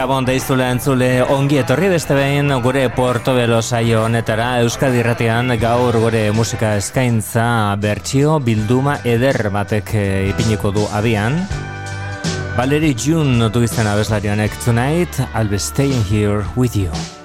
Gabon deizule entzule ongi etorri beste behin gure Portobelo saio honetara Euskadi Irratian gaur gure musika eskaintza bertsio bilduma eder batek eh, ipiniko du abian. Valerie June du izan abeslarianek tonight, I'll be staying here with you.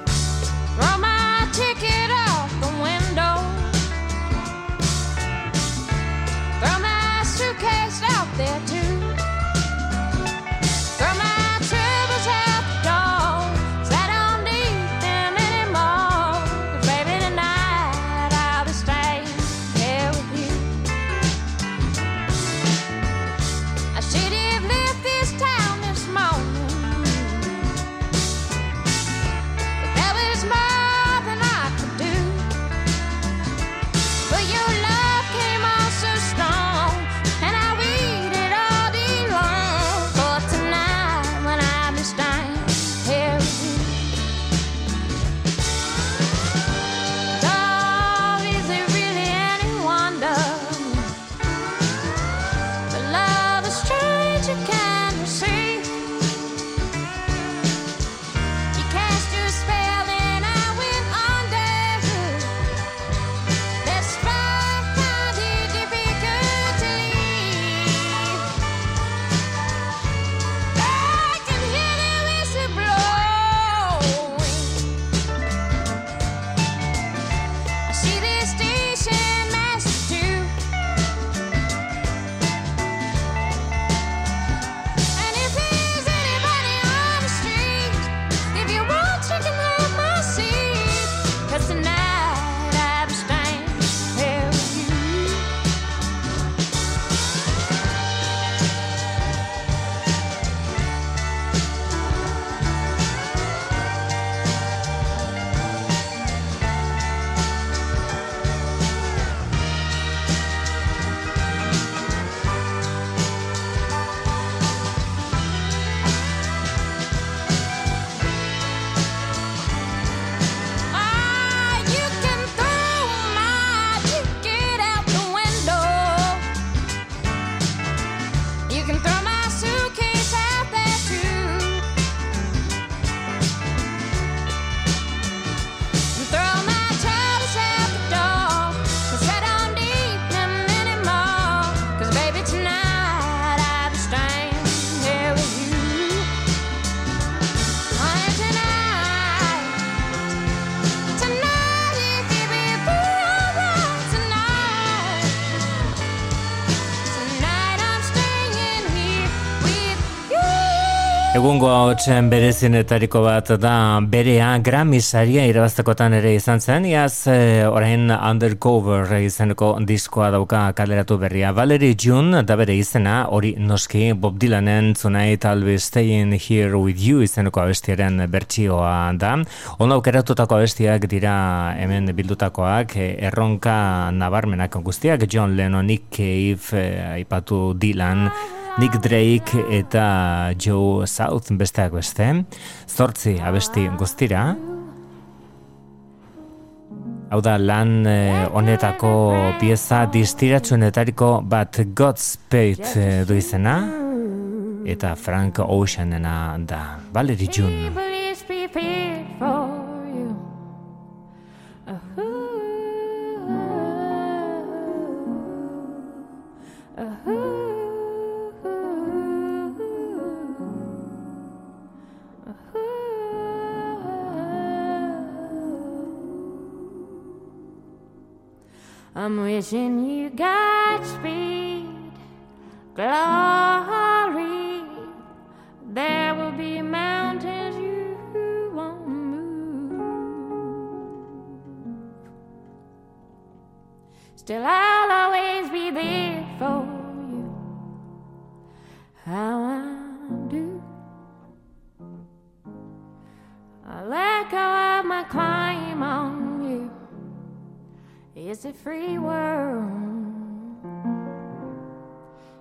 Egungo hotxen berezinetariko bat da berea Grammy saria irabaztekotan ere izan zen, iaz e, orain undercover izeneko diskoa dauka kaleratu berria. Valerie June da bere izena hori noski Bob Dylanen Tonight I'll be staying here with you izeneko abestiaren bertsioa da. Onda aukeratutako abestiak dira hemen bildutakoak, e, erronka nabarmenak guztiak, John Lennon, Nick Cave, e, aipatu Dylan, Nick Drake eta Joe South besteak beste, zortzi abesti guztira. Hau da lan eh, honetako pieza distiratsuenetariko bat Godspeed eh, du izena eta Frank Oceanena da Valerie June. I'm wishing you Godspeed, glory. There will be mountains you won't move. Still, I'll always be there for you. How I do. I let go of my claim on you. It's a free world.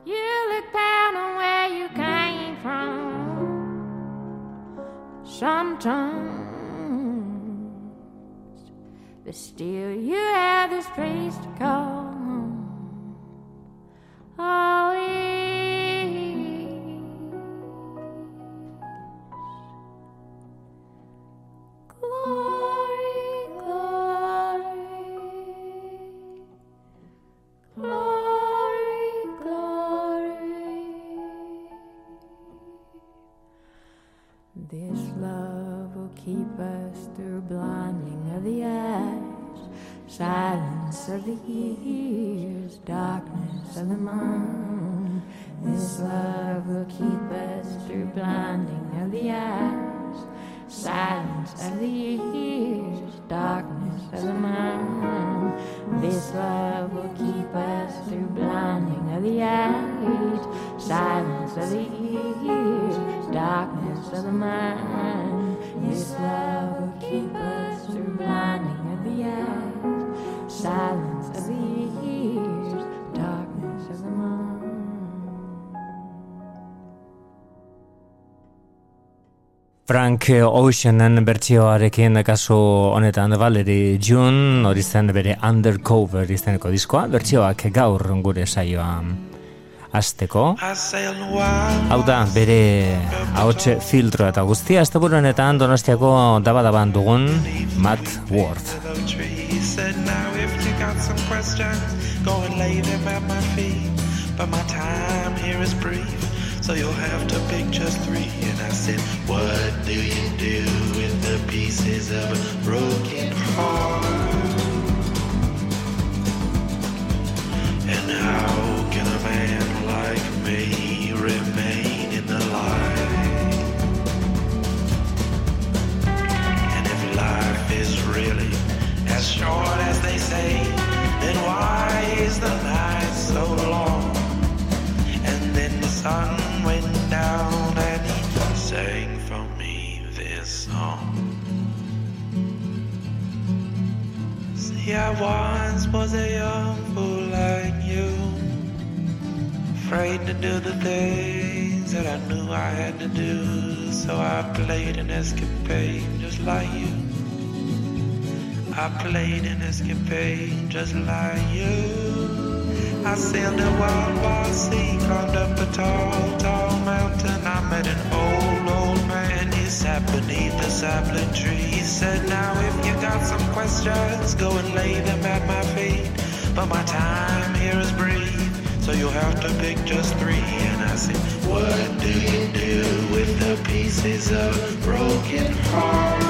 You look down on where you came from. Sometimes, but still, you have this place to call home. Glory. Love will keep us through blinding of the eyes, silence of the ears, darkness of the mind. This love will keep us through blinding of the eyes, silence of the ears, darkness of the mind. This love will keep us through blinding of the eyes, silence of the ears, darkness of the mind. This love will keep us through blinding of the eyes, silence of the ears, darkness of the mind. Frank Oceanen bertsioarekin kasu honetan Valerie June hori zen bere Undercover izeneko diskoa, bertsioak gaur gure saioa asteko. Hau da, bere ahotxe filtro eta guztia, azte honetan donostiako daba-daban dugun Matt Ward. But my time here is brief, so you'll have to pick just three. And I said, what do you do with the pieces of a broken heart? And how can a man me remain in the light? And if life is really as short as they say, then why is the night so long? And then the sun went down and he sang for me this song. See, I once was a young fool like you, afraid to do the things that I knew I had to do. So I played an escapade just like you. I played an escapade just like you. I sailed a wild, wild sea, climbed up a tall, tall mountain. I met an old, old man. He sat beneath a sapling tree. He said, Now, if you got some questions, go and lay them at my feet. But my time here is brief, so you'll have to pick just three. And I said, What do you do with the pieces of broken heart?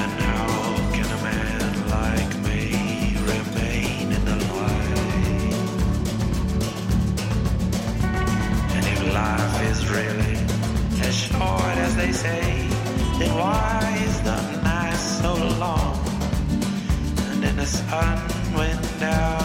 And how can a man like me remain in the light? And if life is really as short as they say, then why is the night so long? And then the sun went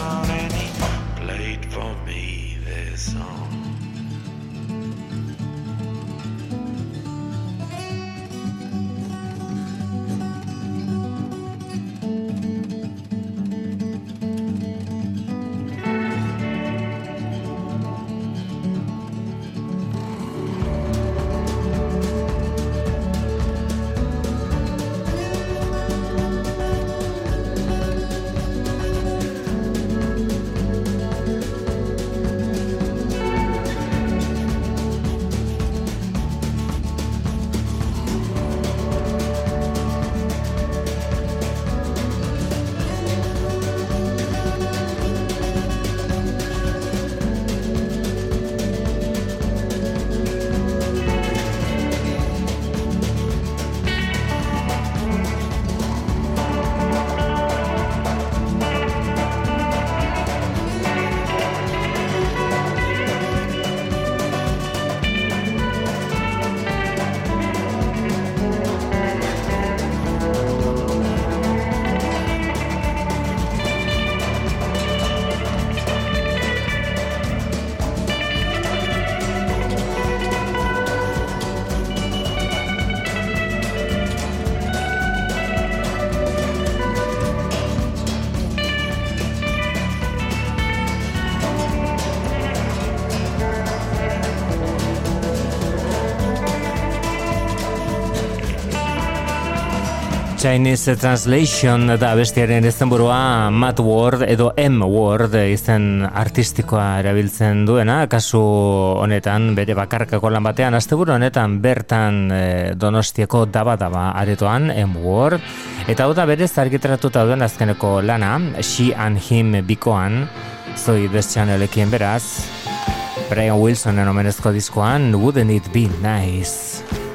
Chinese Translation da bestiaren izenburua Matt Ward edo M. Ward izen artistikoa erabiltzen duena, kasu honetan bere bakarkako lan batean, asteburu honetan bertan e, donostieko daba-daba aretoan M. Ward, eta hau da bere zargitratuta duen azkeneko lana, She and Him bikoan, zoi deschanelekin beraz, Brian Wilsonen omenezko diskoan, Wouldn't It Be Nice?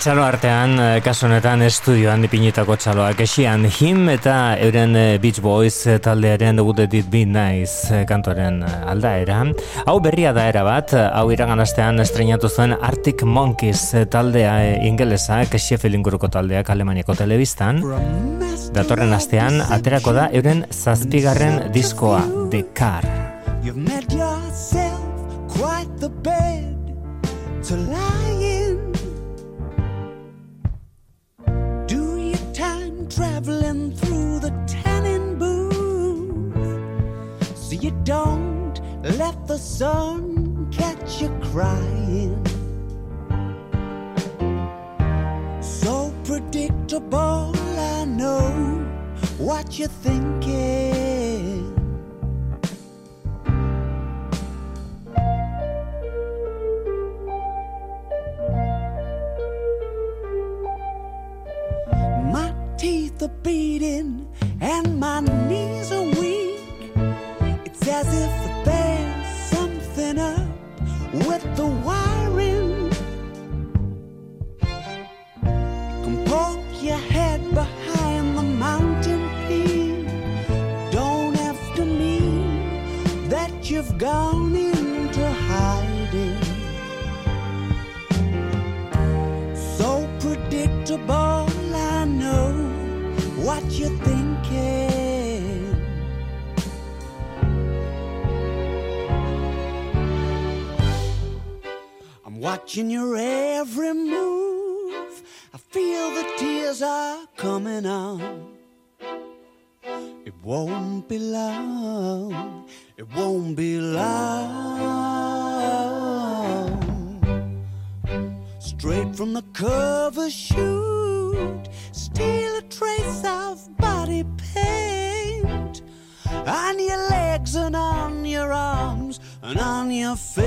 Txalo artean, eh, kasu honetan estudioan dipinitako txaloak esian him eta euren eh, Beach Boys eh, taldearen dugut edit be nice kantoren aldaera. Hau berria da era bat, hau iragan astean estrenatu zuen Arctic Monkeys taldea ingelesa, kesiefel inguruko taldeak Alemaniako telebistan. Datorren astean, aterako da euren zazpigarren diskoa, The Car. You've met yourself quite the bed sun catch you crying. So predictable, I know what you're thinking. My teeth are beating and my gone into hiding. So predictable I know what you're thinking. I'm watching your every move. I feel the tears are coming on. It won't be long. It won't be long straight from the cover shoot. Steal a trace of body paint on your legs and on your arms and on your face.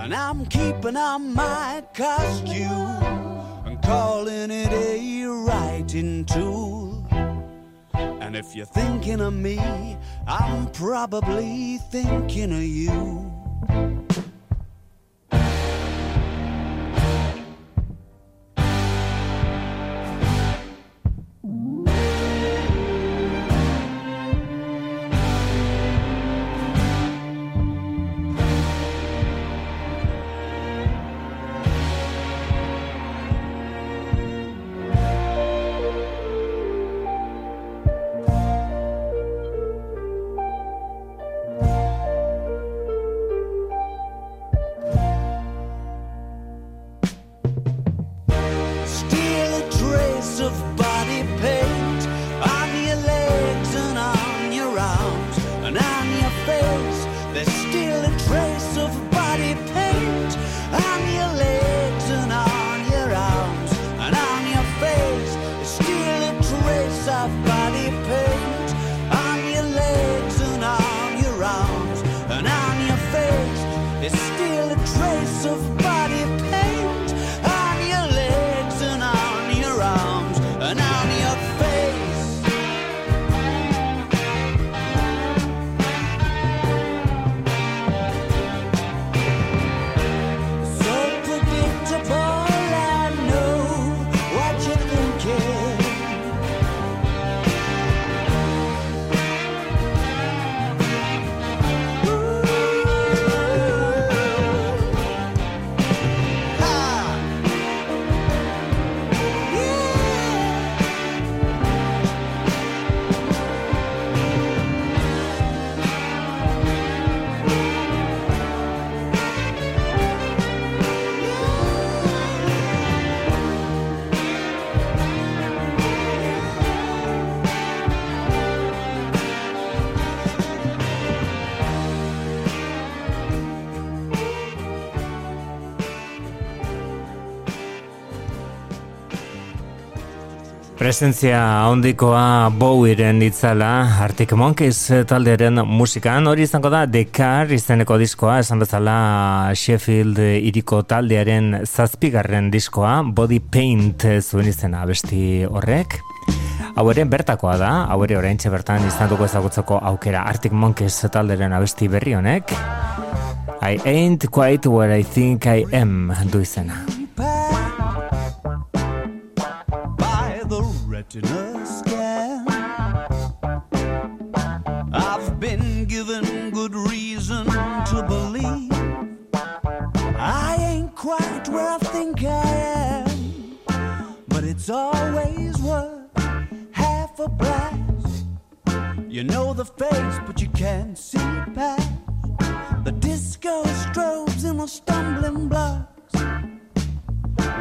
And I'm keeping on my costume and calling it a writing tool. And if you're thinking of me, I'm probably thinking of you. Presentzia ondikoa Bowieren itzala Arctic Monkeys talderen musikan. Hori izango da The Car izeneko diskoa. Esan bezala Sheffield iriko taldearen zazpigarren diskoa Body Paint zuen izena besti horrek. Hau ere bertakoa da, hau ere orain bertan izan dugu ezagutzeko aukera Arctic Monkeys talderen abesti berri honek. I ain't quite where I think I am du izena retina scan. I've been given good reason to believe I ain't quite where I think I am, but it's always worth half a blast. You know the face, but you can't see past the disco strobes and the stumbling blocks.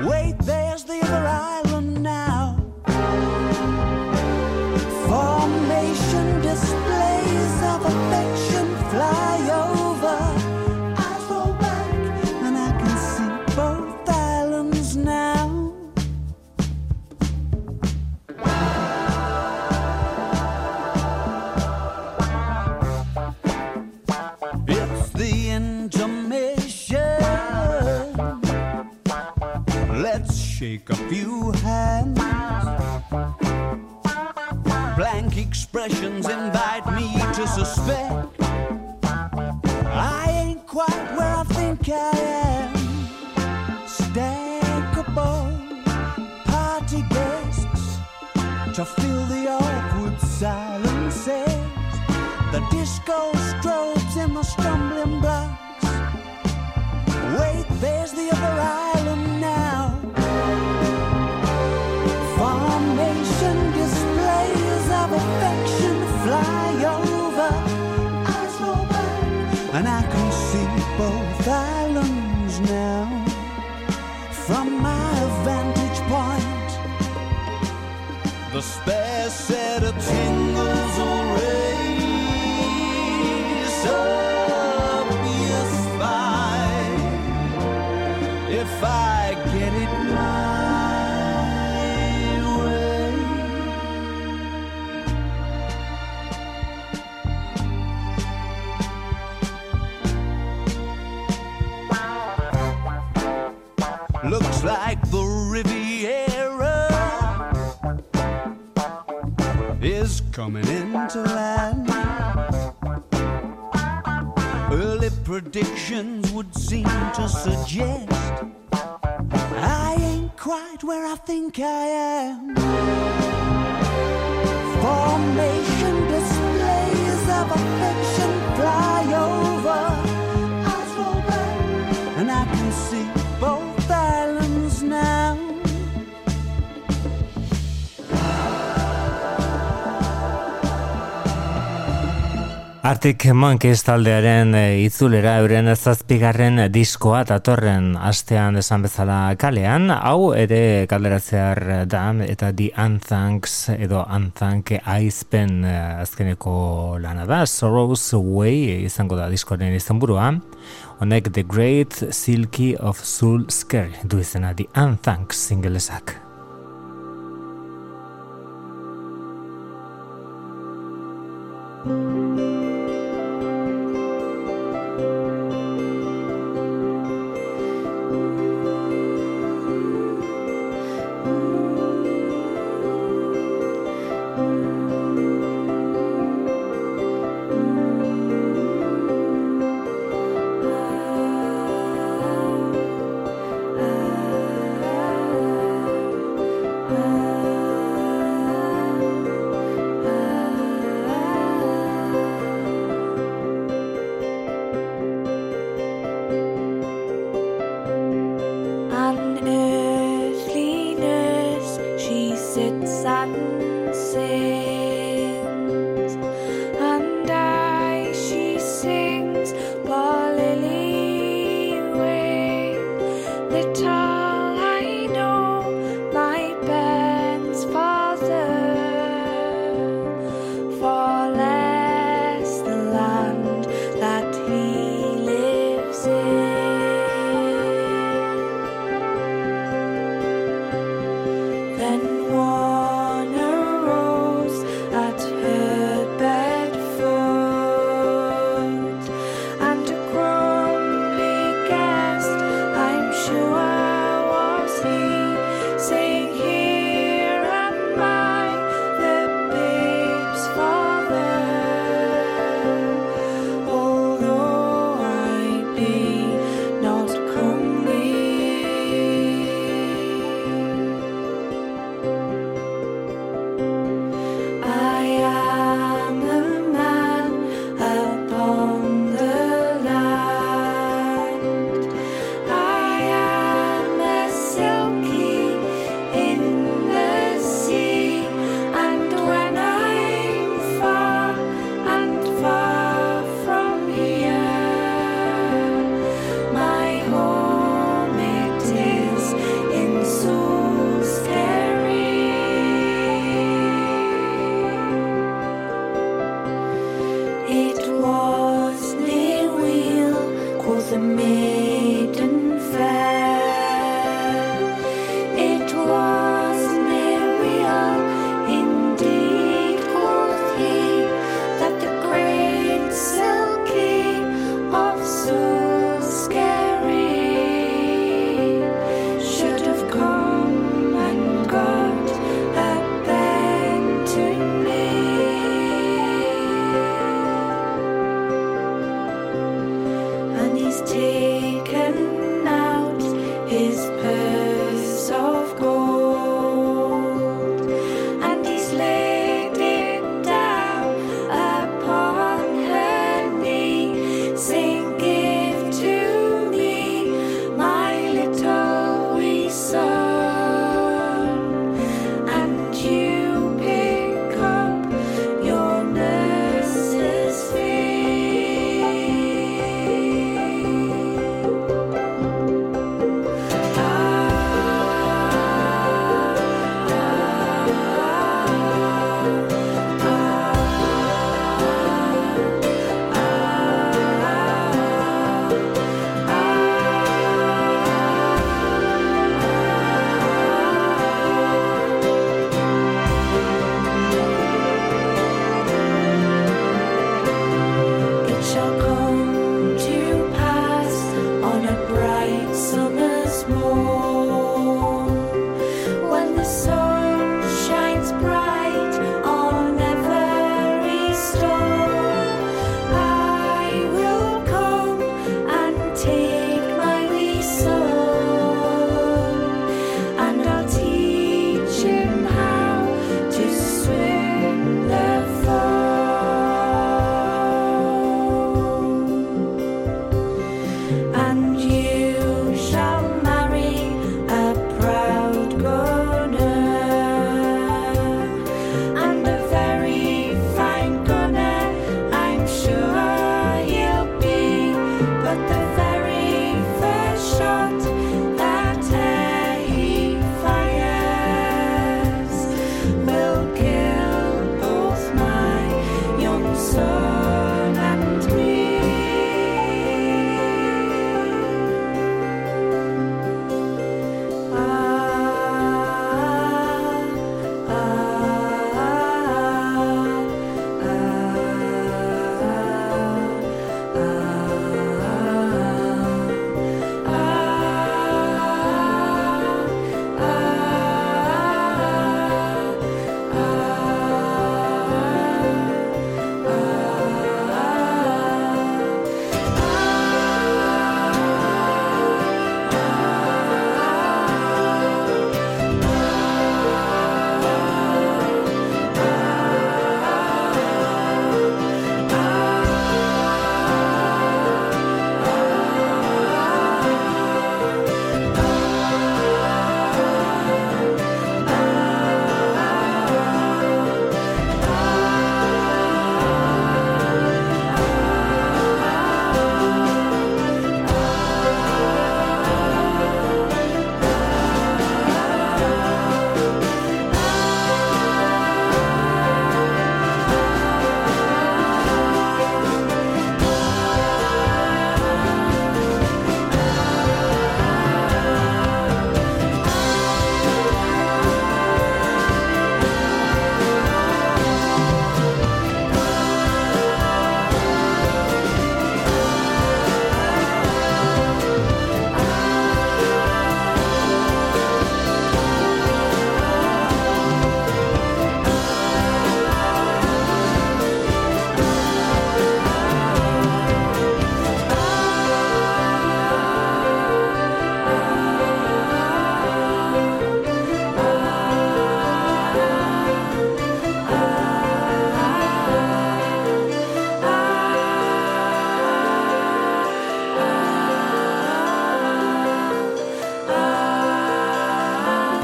Wait, there's the other island expressions invite me to suspect I ain't quite where I think I am. Stackable party guests to fill the awkward silences. The disco strobes and the stumbling blocks. Wait, there's the other island spare set of tingles coming into land. Early predictions would seem to suggest I ain't quite where I think I am. Formation displays of affection fly over Arctic Monkeys taldearen e, itzulera euren zazpigarren diskoa datorren astean esan bezala kalean, hau ere kalderatzear da eta The Unthanks edo Unthank aizpen e, azkeneko lana da, Sorrows Way izango da diskoaren izenburua, honek The Great Silky of Soul Scare du izena The Unthanks singlesak.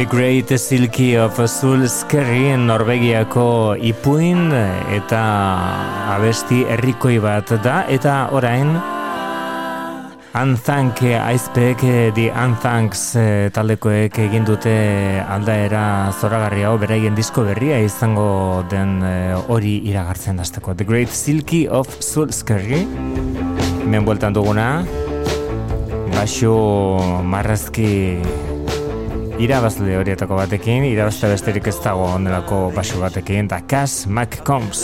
Great Silky of Soul Scary Norvegiako ipuin eta abesti herrikoi bat da. Eta orain Unthank Aizpek di Unthanks eh, taldekoek egin dute aldaera zoragarria hau beraien disko berria izango den eh, hori iragartzen dazteko The Great Silky of Soul Scary hemen bueltan duguna Baixo marrazki irabazle horietako batekin, irabazte besterik ez dago ondelako basu batekin, da Cass McCombs,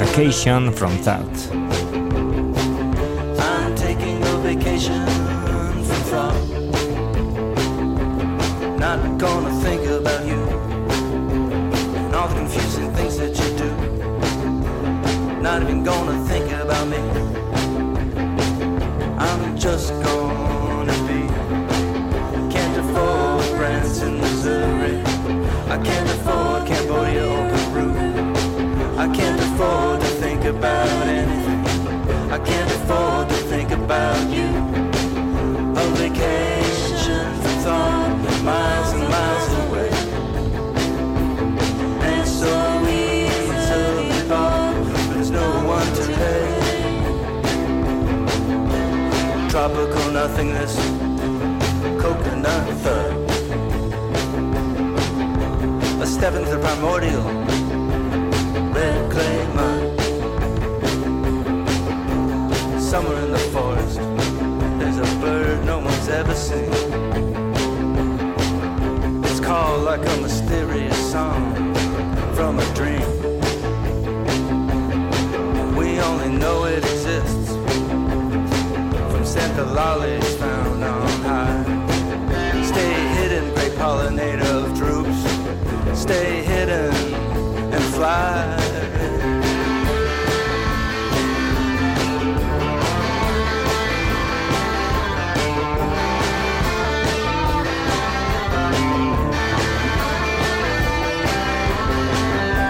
Vacation from Thought. I'm taking a vacation Not gonna think about you And confusing things that you do Not even gonna think Tropical nothingness, coconut thud step into the primordial red clay mud. Somewhere in the forest, there's a bird no one's ever seen. It's called like a mysterious song from a dream. We only know it exists from scent the stay hidden and fly.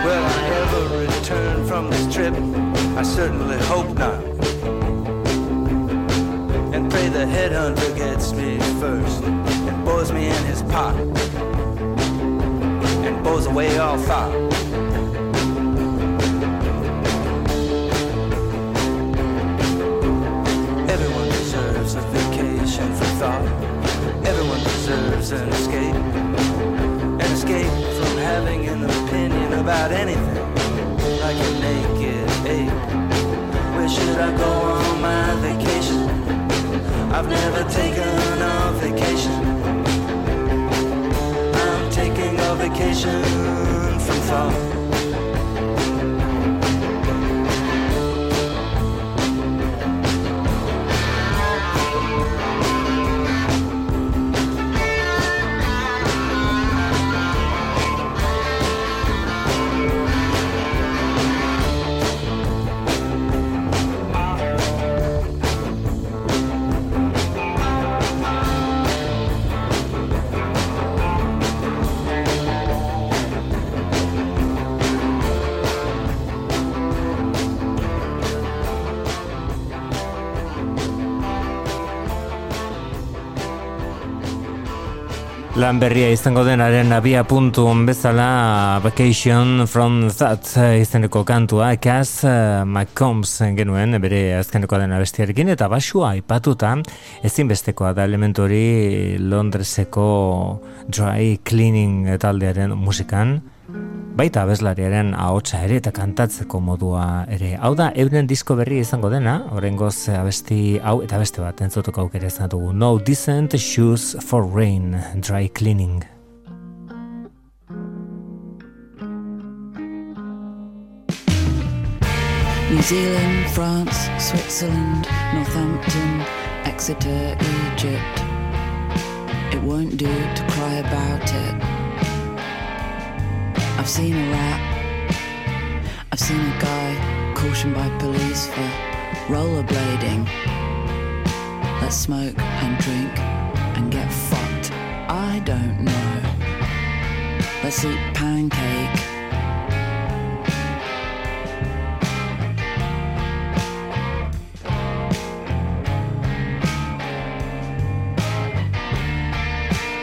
Will I ever return from this trip? I certainly hope not. And pray the headhunter gets me first and bores me in his pot blows away all thought. Everyone deserves a vacation from thought. Everyone deserves an escape. An escape from having an opinion about anything. Like a naked ape. Where should I go on my vacation? I've never taken a vacation vacation from thought. Lan berria izango denaren abia puntu bezala Vacation from That izeneko kantua Cass uh, McCombs genuen bere azkeneko den abestiarekin eta basua aipatuta ezinbestekoa da elementori Londreseko dry cleaning taldearen musikan baita abeslariaren ahotsa ere eta kantatzeko modua ere. Hau da, euren disko berri izango dena, horrengoz abesti hau eta beste bat entzutuko aukere izan dugu. No decent shoes for rain, dry cleaning. New Zealand, France, Switzerland, Northampton, Exeter, Egypt. It won't do to cry about it. I've seen a rat. I've seen a guy cautioned by police for rollerblading. Let's smoke and drink and get fucked. I don't know. Let's eat pancake.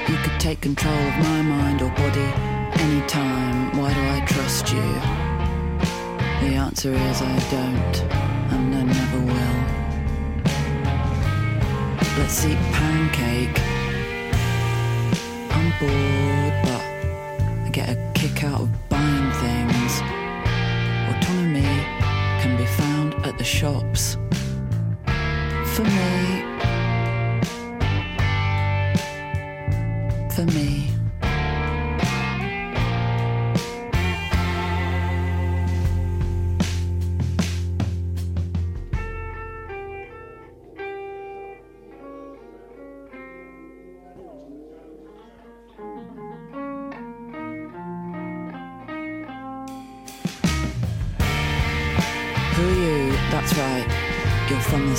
You could take control of my mind or body anytime. Why do I trust you? The answer is I don't, and I never will. Let's eat pancake. I'm bored, but I get a kick out of buying things. Autonomy can be found at the shops. For me, for me.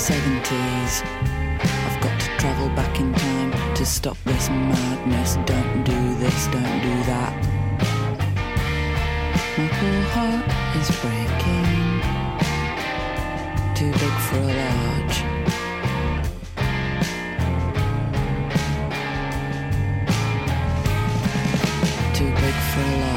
70s. I've got to travel back in time to stop this madness. Don't do this, don't do that. My poor heart is breaking. Too big for a large. Too big for a large.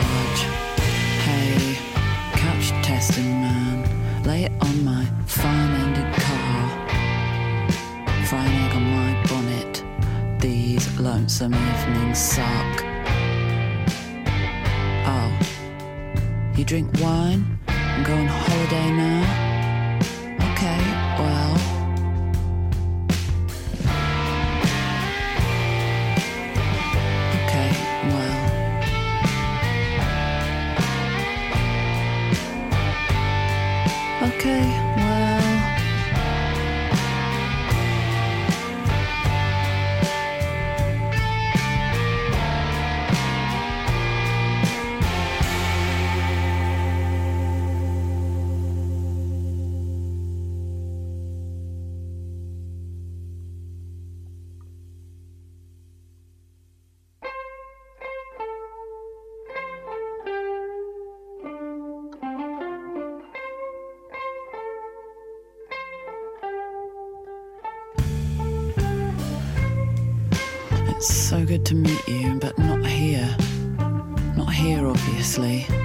Lonesome evenings suck. Oh, you drink wine and go on holiday now? Good to meet you, but not here. Not here, obviously.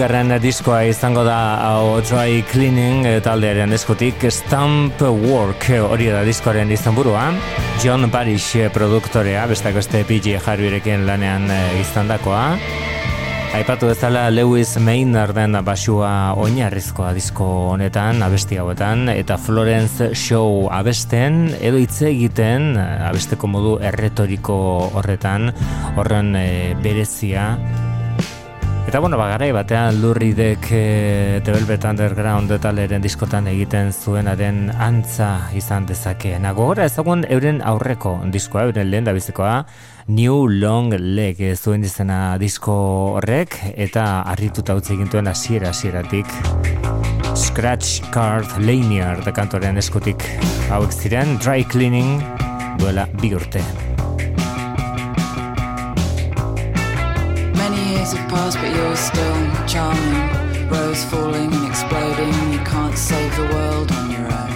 Bigarren diskoa izango da Dry Cleaning eh, taldearen eskutik. Stamp Work hori da diskoaren izenburua. John Barish eh, produktorea, bestak beste PJ Harveyrekin lanean eh, izandakoa. Aipatu bezala Lewis Maynarden basua oinarrizkoa disko honetan, abesti hauetan, eta Florence Show abesten, edo hitz egiten, abesteko modu erretoriko horretan, horren eh, berezia, Eta bueno, bagarai batean lurridek e, The Velvet Underground taleren diskotan egiten zuenaren antza izan dezakeen. Gogora ezagun euren aurreko diskoa, euren lehen da bizikoa, New Long Leg zuen izena disko horrek, eta harrituta utzi egintuen hasiera hasieratik. Scratch Card Lanier da kantoren eskutik hauek ziren, Dry Cleaning duela bi urte. Years have passed, but you're still charming. Rose falling and exploding. You can't save the world on your own.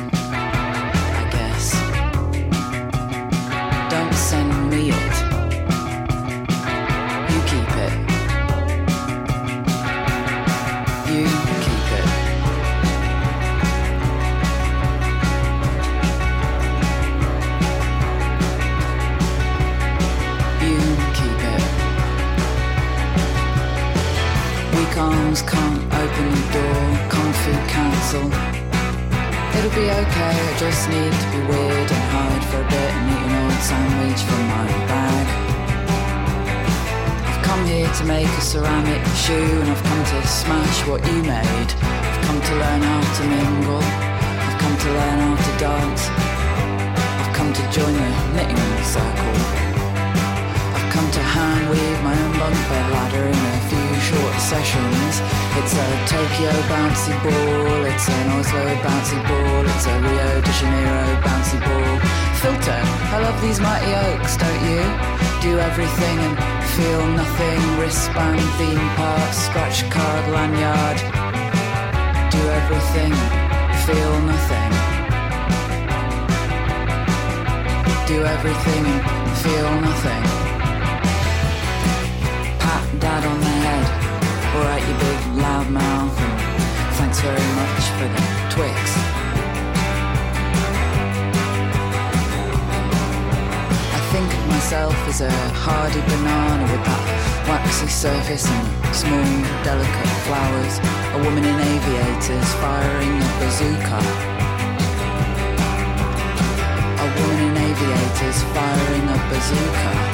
Just need to be weird and hide for a bit and eat an old sandwich from my bag. I've come here to make a ceramic shoe and I've come to smash what you made. I've come to learn how to mingle, I've come to learn how to dance. I've come to join the knitting circle to hand weave my own bunk bed ladder in a few short sessions. It's a Tokyo bouncy ball, it's an Oslo bouncy ball, it's a Rio de Janeiro bouncy ball. Filter, I love these mighty oaks, don't you? Do everything and feel nothing. Wristband, theme park, scratch card, lanyard. Do everything, feel nothing. Do everything and feel nothing Alright, you big loud mouth, thanks very much for the Twix. I think of myself as a hardy banana with that waxy surface and small, delicate flowers. A woman in aviators firing a bazooka. A woman in aviators firing a bazooka.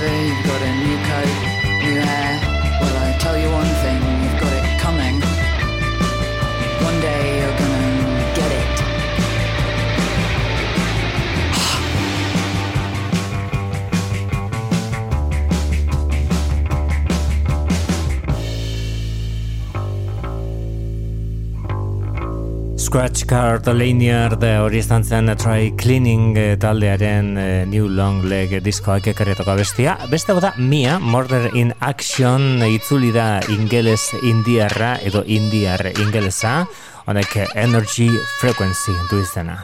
Together, you've got a new coat, Scratch Card Lanyard hori izan zen Try Cleaning eh, taldearen eh, New Long Leg diskoak ekarretoko bestia. Beste da Mia, Murder in Action itzuli da ingeles indiarra edo indiar ingelesa, honek Energy Frequency du izena.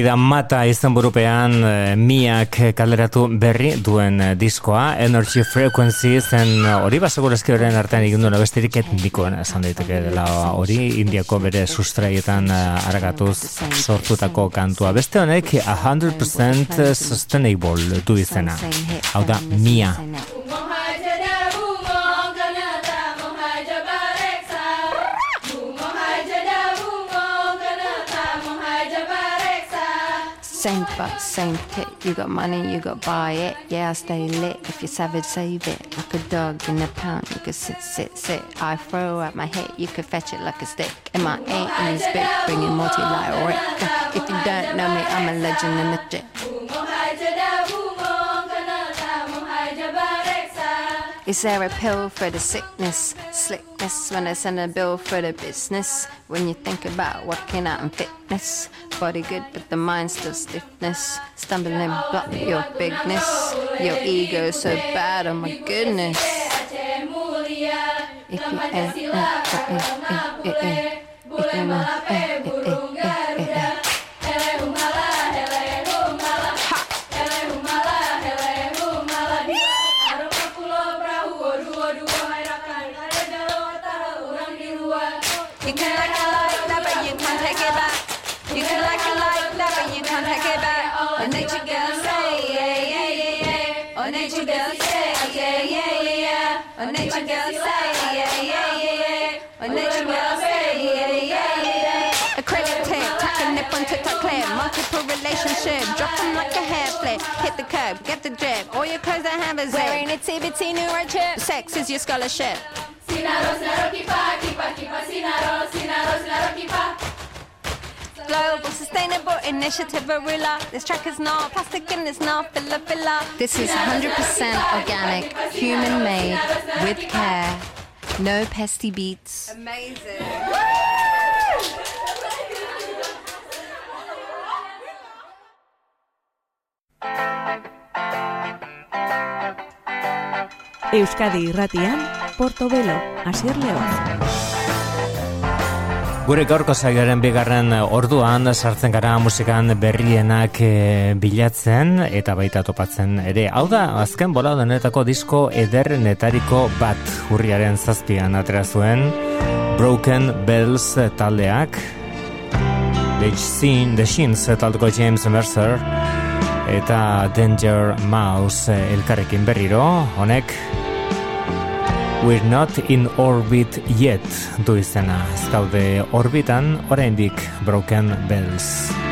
Hori da mata izan burupean eh, miak kaleratu berri duen eh, diskoa, Energy Frequency zen eh, hori basegurazki horren artean egin duena besterik etnikoen esan daiteke dela hori indiako bere sustraietan aragatuz sortutako kantua. Beste honek 100% sustainable du izena. Hau da, mia. Same fuck, same pit. You got money, you got buy it. Yeah, I stay lit. If you're savage, save it. Like a dog in a pound, you could sit, sit, sit. I throw at my head, you could fetch it like a stick. And my ain't in his bit, bringing multi like Rick. If you don't know me, I'm a legend and a Is there a pill for the sickness, slickness when I send a bill for the business? When you think about working out and fitness, body good but the mind still stiffness. Stumbling block your bigness, your ego so bad, oh my goodness. If you eh, eh, eh, eh, eh, eh, eh, eh, eh, eh, relationship, drop them like a hair flip. Hit the curb, get the drip. All your clothes that have a zip. Wearing a TBT neuro chip. Sex is your scholarship. Global Sustainable Initiative Arula. This track is not plastic and it's not filler filler. This is 100% organic, human made, with care. No pesty beats. Amazing. Euskadi irratian, Portobelo, Asier Leoz. Gure gaurko saioaren bigarren orduan sartzen gara musikan berrienak eh, bilatzen eta baita topatzen ere. Hau da, azken bola denetako disko ederrenetariko bat hurriaren zazpian atera zuen Broken Bells taldeak The Sheens taldeko James Mercer eta Danger Mouse elkarrekin berriro, honek We're not in orbit yet du izena. Ez orbitan, oraindik Broken Bells.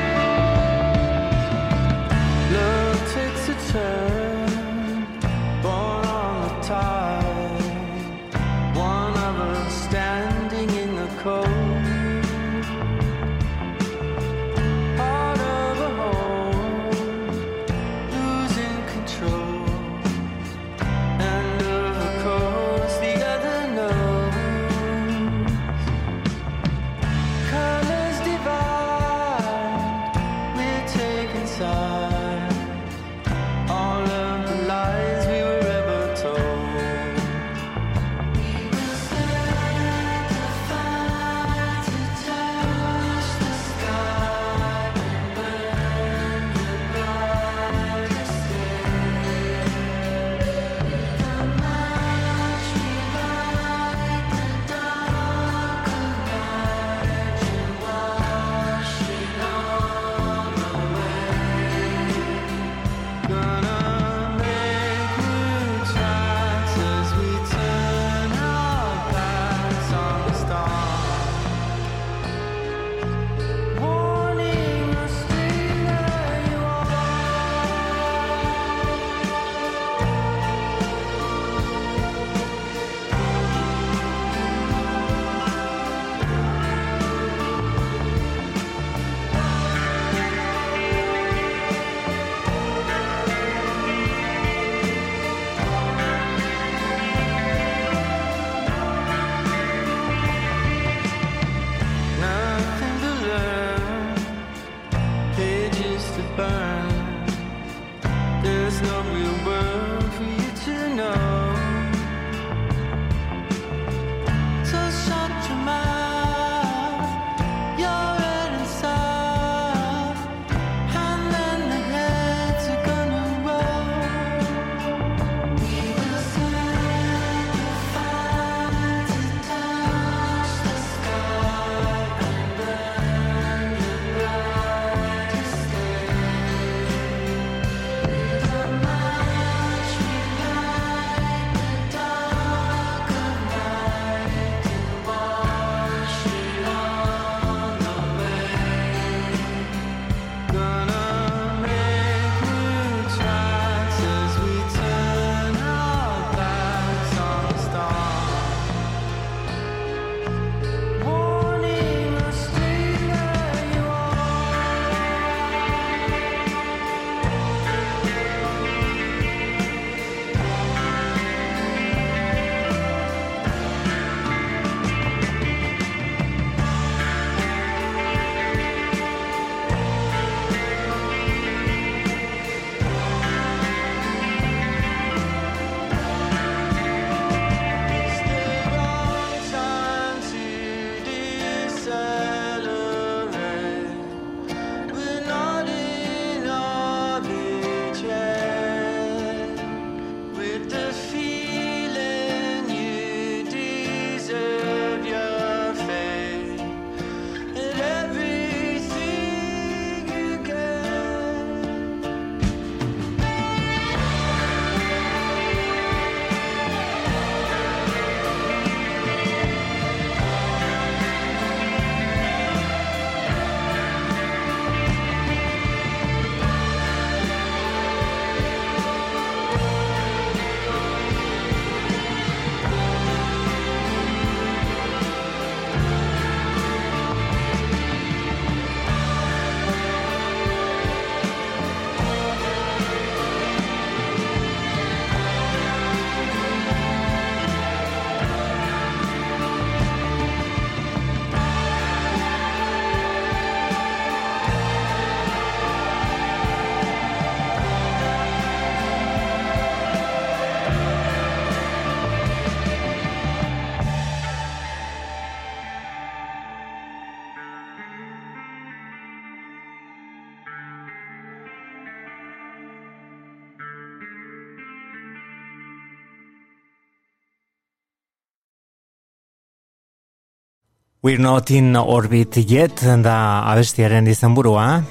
We're not in orbit yet, da abestiaren izenburua.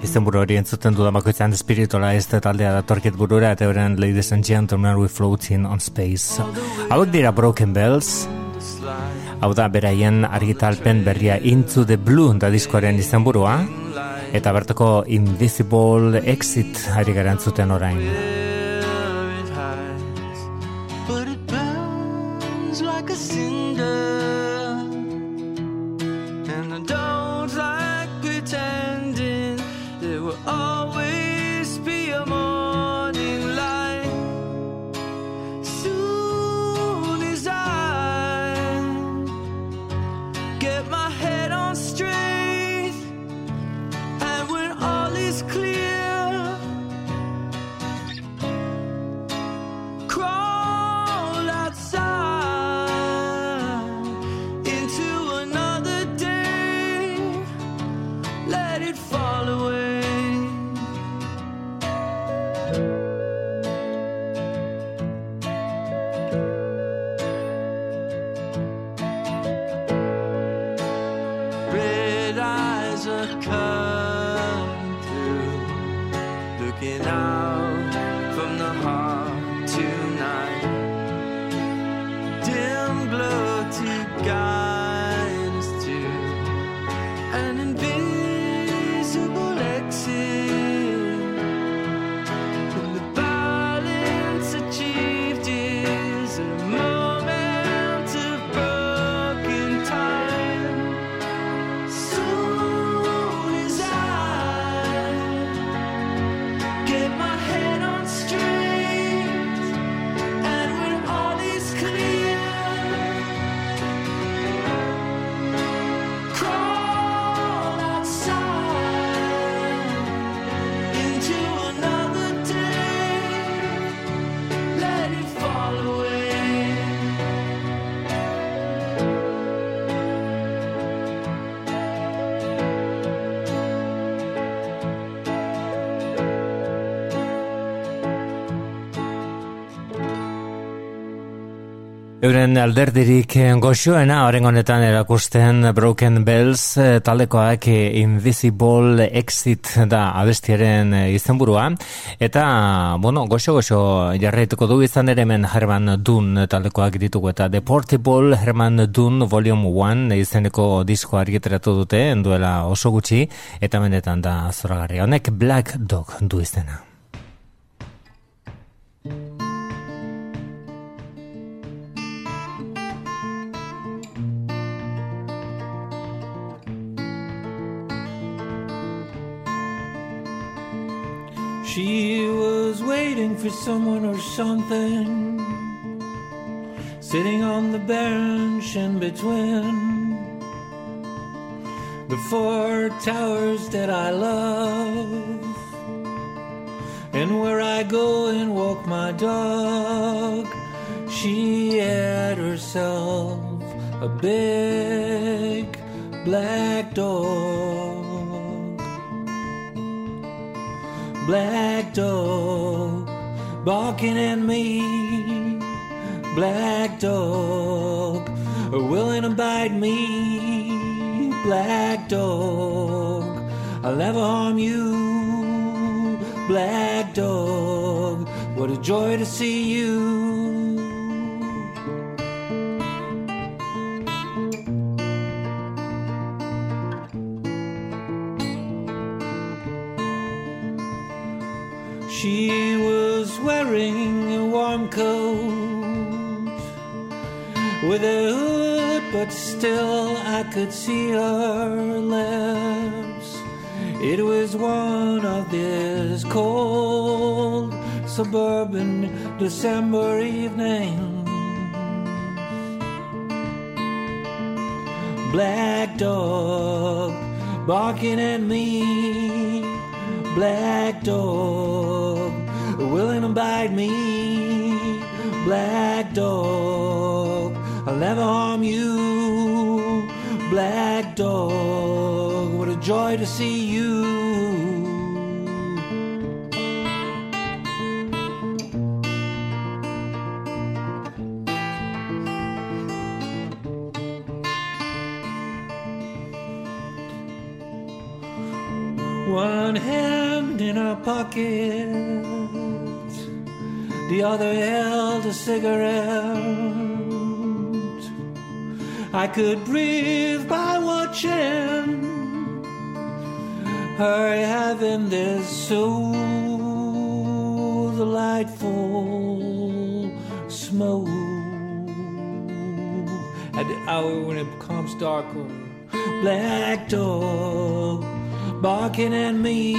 Izenburu hori entzuten dudan bakoitzan espiritola ez da taldea datorkit burura, eta horren Ladies and Gentlemen, we floating on space. Hau dira Broken Bells, hau da beraien argitalpen berria Into the Blue da diskoaren izenburua, eta bertako Invisible Exit ari gara entzuten orain. Euren alderdirik goxoena horren honetan erakusten Broken Bells eh, taldekoak eh, Invisible Exit da abestiaren eh, izenburua. Eta bueno, goxo-goxo jarraituko du izan ere hemen Herman Dun taldekoak ditugu. Eta The Portable Herman Dun Volume 1 izeneko disko argitaratu dute duela oso gutxi. Eta menetan da zoragarria. Honek Black Dog du izena. Was waiting for someone or something, sitting on the bench in between. The four towers that I love, and where I go and walk my dog. She had herself a big black dog black dog barking at me. Black dog willing to bite me. Black dog i'll never harm you. Black dog what a joy to see you She was wearing a warm coat with a hood, but still I could see her lips. It was one of these cold suburban December evenings. Black dog barking at me. Black dog, willing to bite me. Black dog, I'll never harm you. Black dog, what a joy to see you. one hand in her pocket, the other held a cigarette. I could breathe by watching her having this so delightful smoke at the hour when it becomes darker. Black dog barking at me,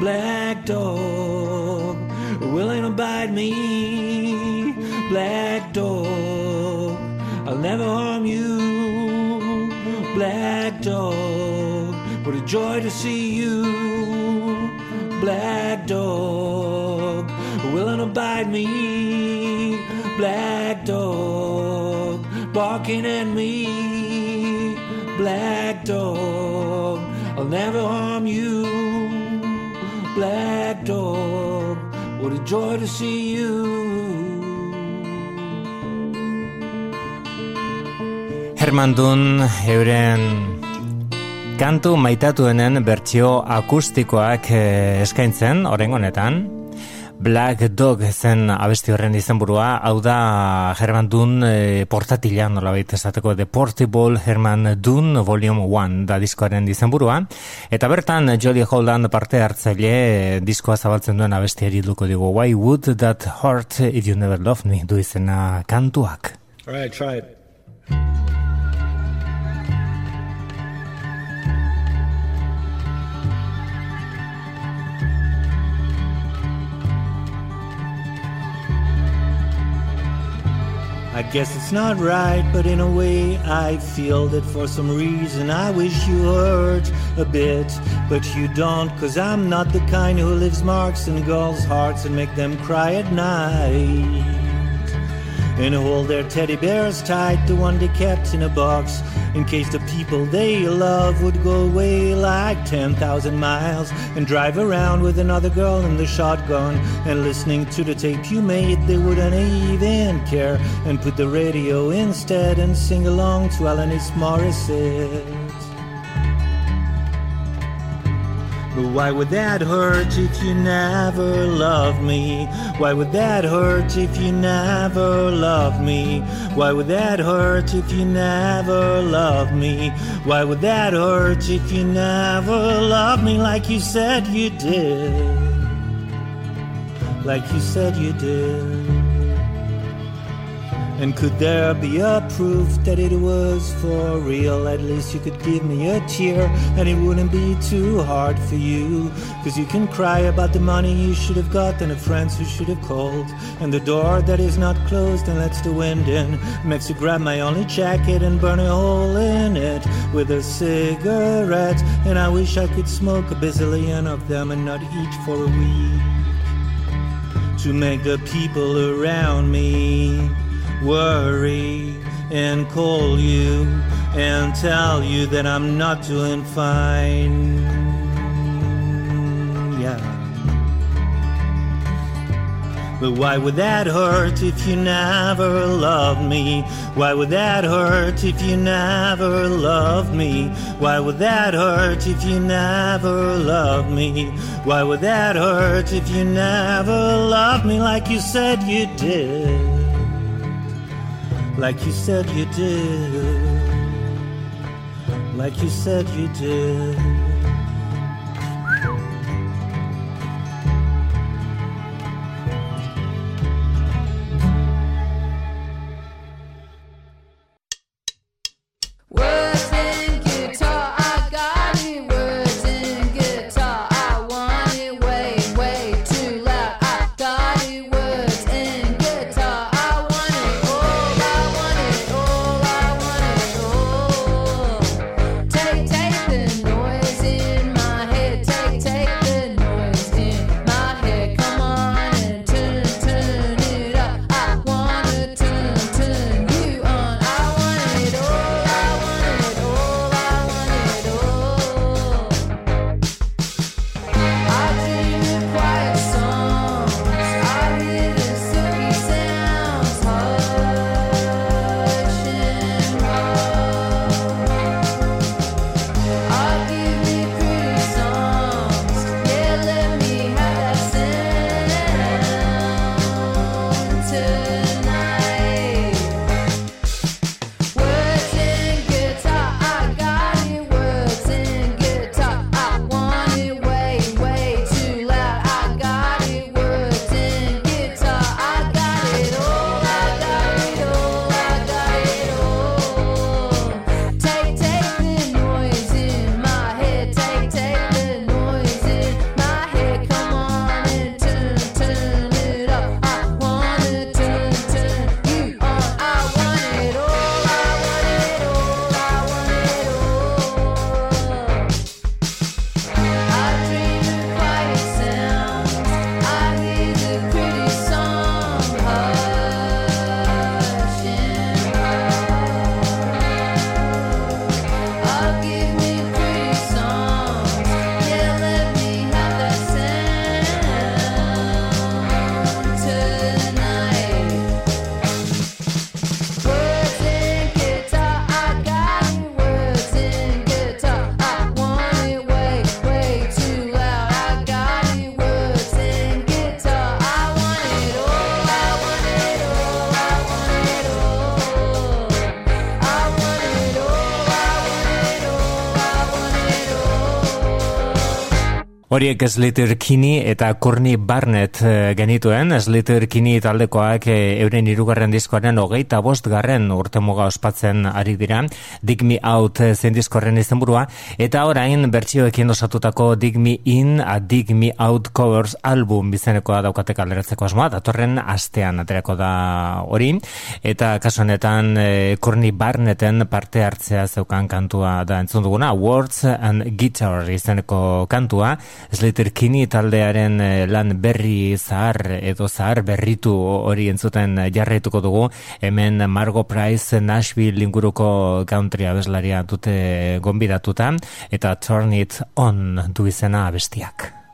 black dog willing to bite me, black dog. I'll never harm you, black dog. What a joy to see you, black dog, willing to bite me, black dog, barking at me, black dog. Never harm you, black dog. What a joy to see you. Herman Dun euren kantu maitatuenen bertsio akustikoak eh, eskaintzen oren honetan. Black Dog zen abesti horren izenburua, hau da Herman Dun e, portatila nola esateko The Portable Herman Dun Volume 1 da diskoaren izenburua. Eta bertan Jolly Holland parte hartzaile e, diskoa zabaltzen duen abestiari duko digu Why would that hurt if you never loved me du izena kantuak. All right, try it. I guess it's not right, but in a way I feel that for some reason I wish you hurt a bit. But you don't, cause I'm not the kind who leaves marks in girls' hearts and make them cry at night. And hold their teddy bears tight, the one they kept in a box, in case the people they love would go away like 10,000 miles and drive around with another girl in the shotgun. And listening to the tape you made, they wouldn't even care. And put the radio instead and sing along to Alanis Morissette. Why would that hurt if you never loved me? Why would that hurt if you never loved me? Why would that hurt if you never loved me? Why would that hurt if you never loved me like you said you did? Like you said you did. And could there be a proof that it was for real? At least you could give me a tear, and it wouldn't be too hard for you. Cause you can cry about the money you should have got, and the friends who should have called. And the door that is not closed and lets the wind in makes you grab my only jacket and burn a hole in it with a cigarette. And I wish I could smoke a bazillion of them and not eat for a week to make the people around me worry and call you and tell you that I'm not doing fine. Yeah. But why would that hurt if you never loved me? Why would that hurt if you never loved me? Why would that hurt if you never loved me? Why would that hurt if you never loved me like you said you did? Like you said you did. Like you said you did. Horiek Slater Kinney eta Courtney Barnett eh, genituen, Slater Kinney taldekoak eh, euren irugarren diskoaren hogeita bost garren urte muga ospatzen ari dira, Dig Me Out eh, zen diskorren izenburua, eta orain bertsioekin osatutako Dig Me In a Dig Me Out Covers album bizenekoa daukatek alderatzeko asmoa, datorren astean aterako da hori, eta kasu honetan Courtney Barnetten parte hartzea zeukan kantua da. Entzun duguna, Words and Guitar izeneko kantua, Slater Kini taldearen eh, lan berri zahar edo zahar berritu hori entzuten jarraituko dugu hemen Margo Price Nashville inguruko country abeslaria dute gonbidatuta eta Turn It On du izena bestiak.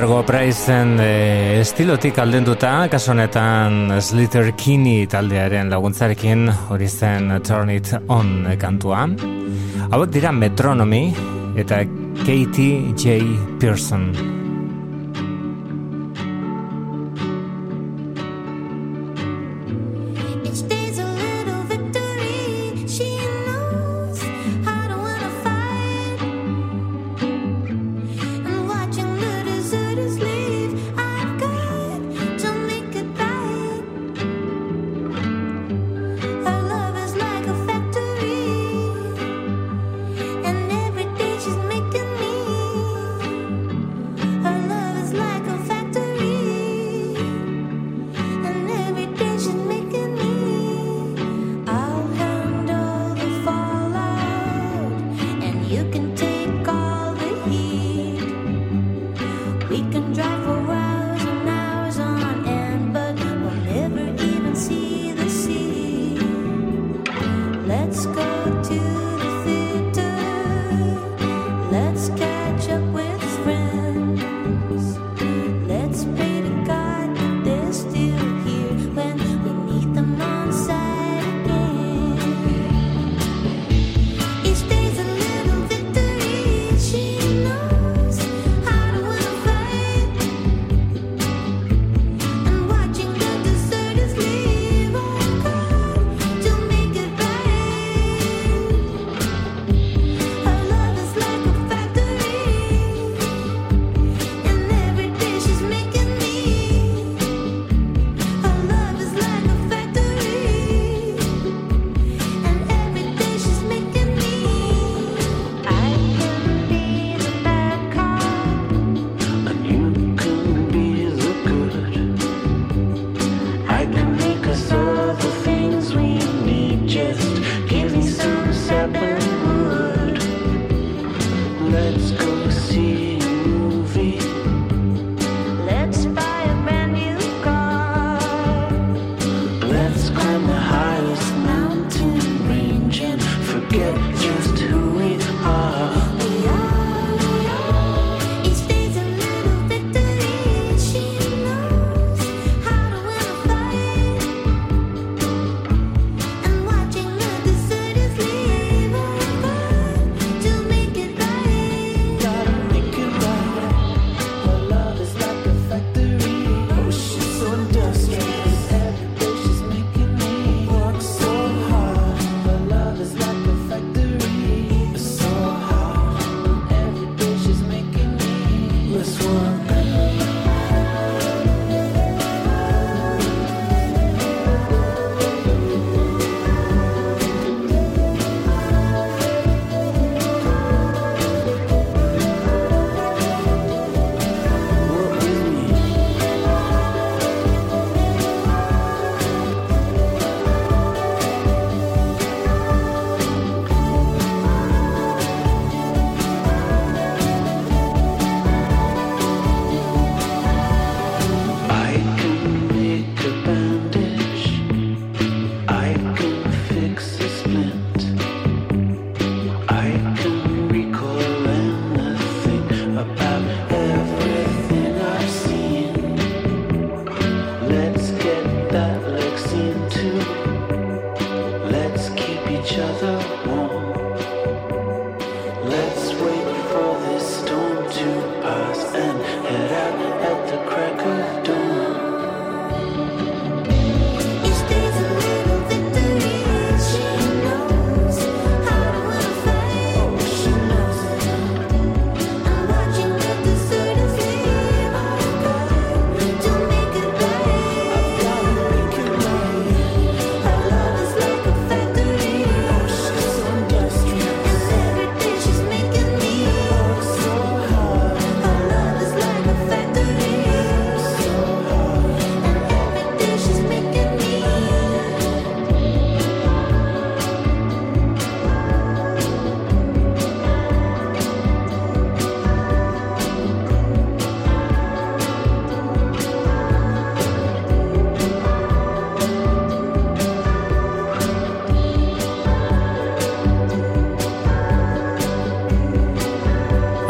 Margo Priceen e, estilotik aldenduta, kaso honetan Slither Kini taldearen laguntzarekin hori zen Turn It On kantua. Hauek dira Metronomy eta Katie J. Pearson.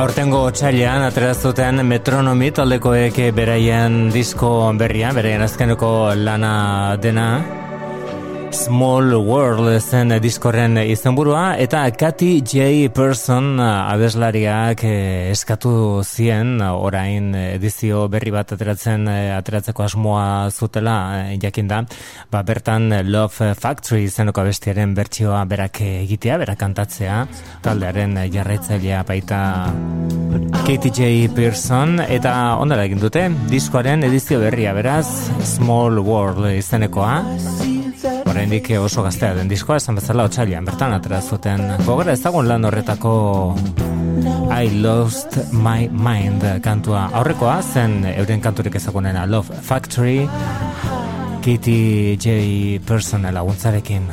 Aurtengo otxailean aterazuten metronomi taldekoek beraien disko berria, beraien azkeneko lana dena, Small World zen diskorren izenburua eta Katy J. Person abeslariak eh, eskatu zien orain edizio berri bat ateratzen eh, ateratzeko asmoa zutela eh, jakin da ba, bertan Love Factory zenoko abestiaren bertsioa berak egitea, berak kantatzea taldearen jarraitzailea baita Katy J. Pearson eta ondara egin dute diskoaren edizio berria beraz Small World izenekoa Oraindik oso gaztea den diskoa, esan bezala otxalian, bertan atera zuten gogora ezagun lan horretako I Lost My Mind kantua aurrekoa, zen euren kanturik ezagunena Love Factory, Kitty J. Personal laguntzarekin.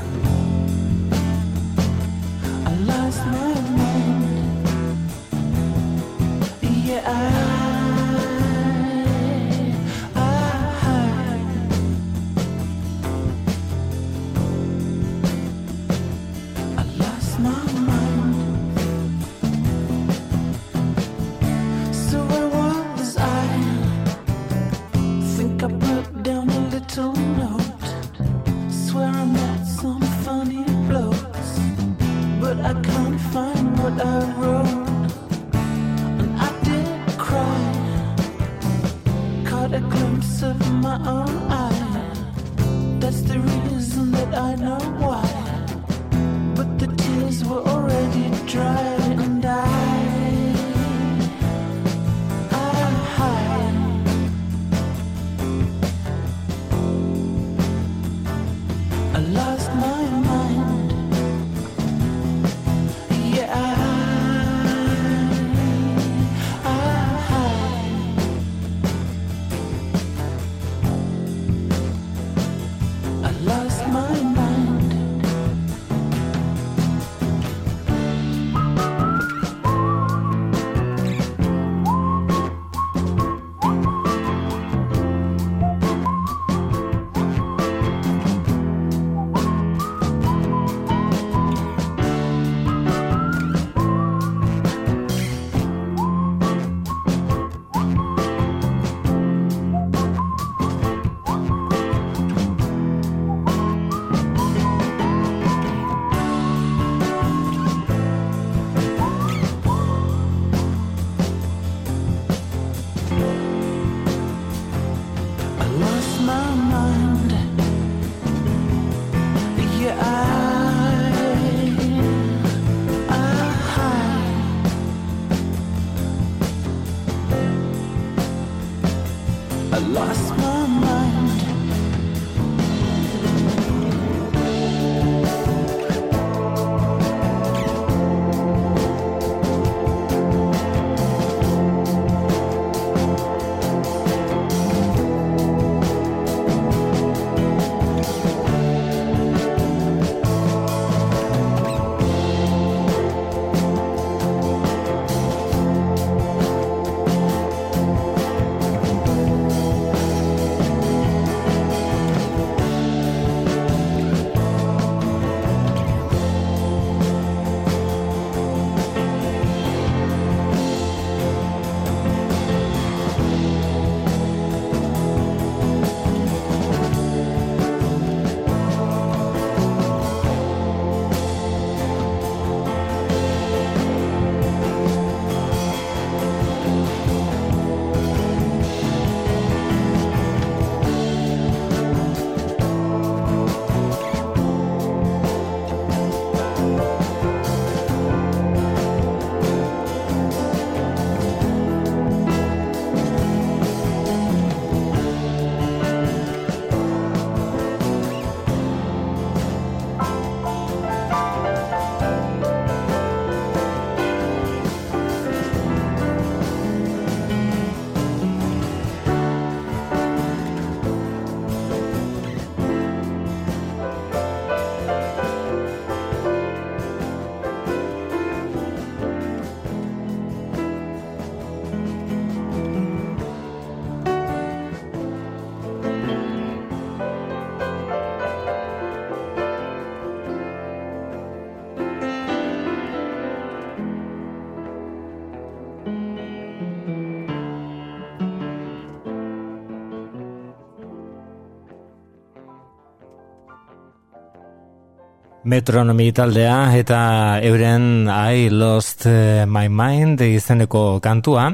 metronomi taldea eta euren I Lost eh, My Mind izeneko kantua.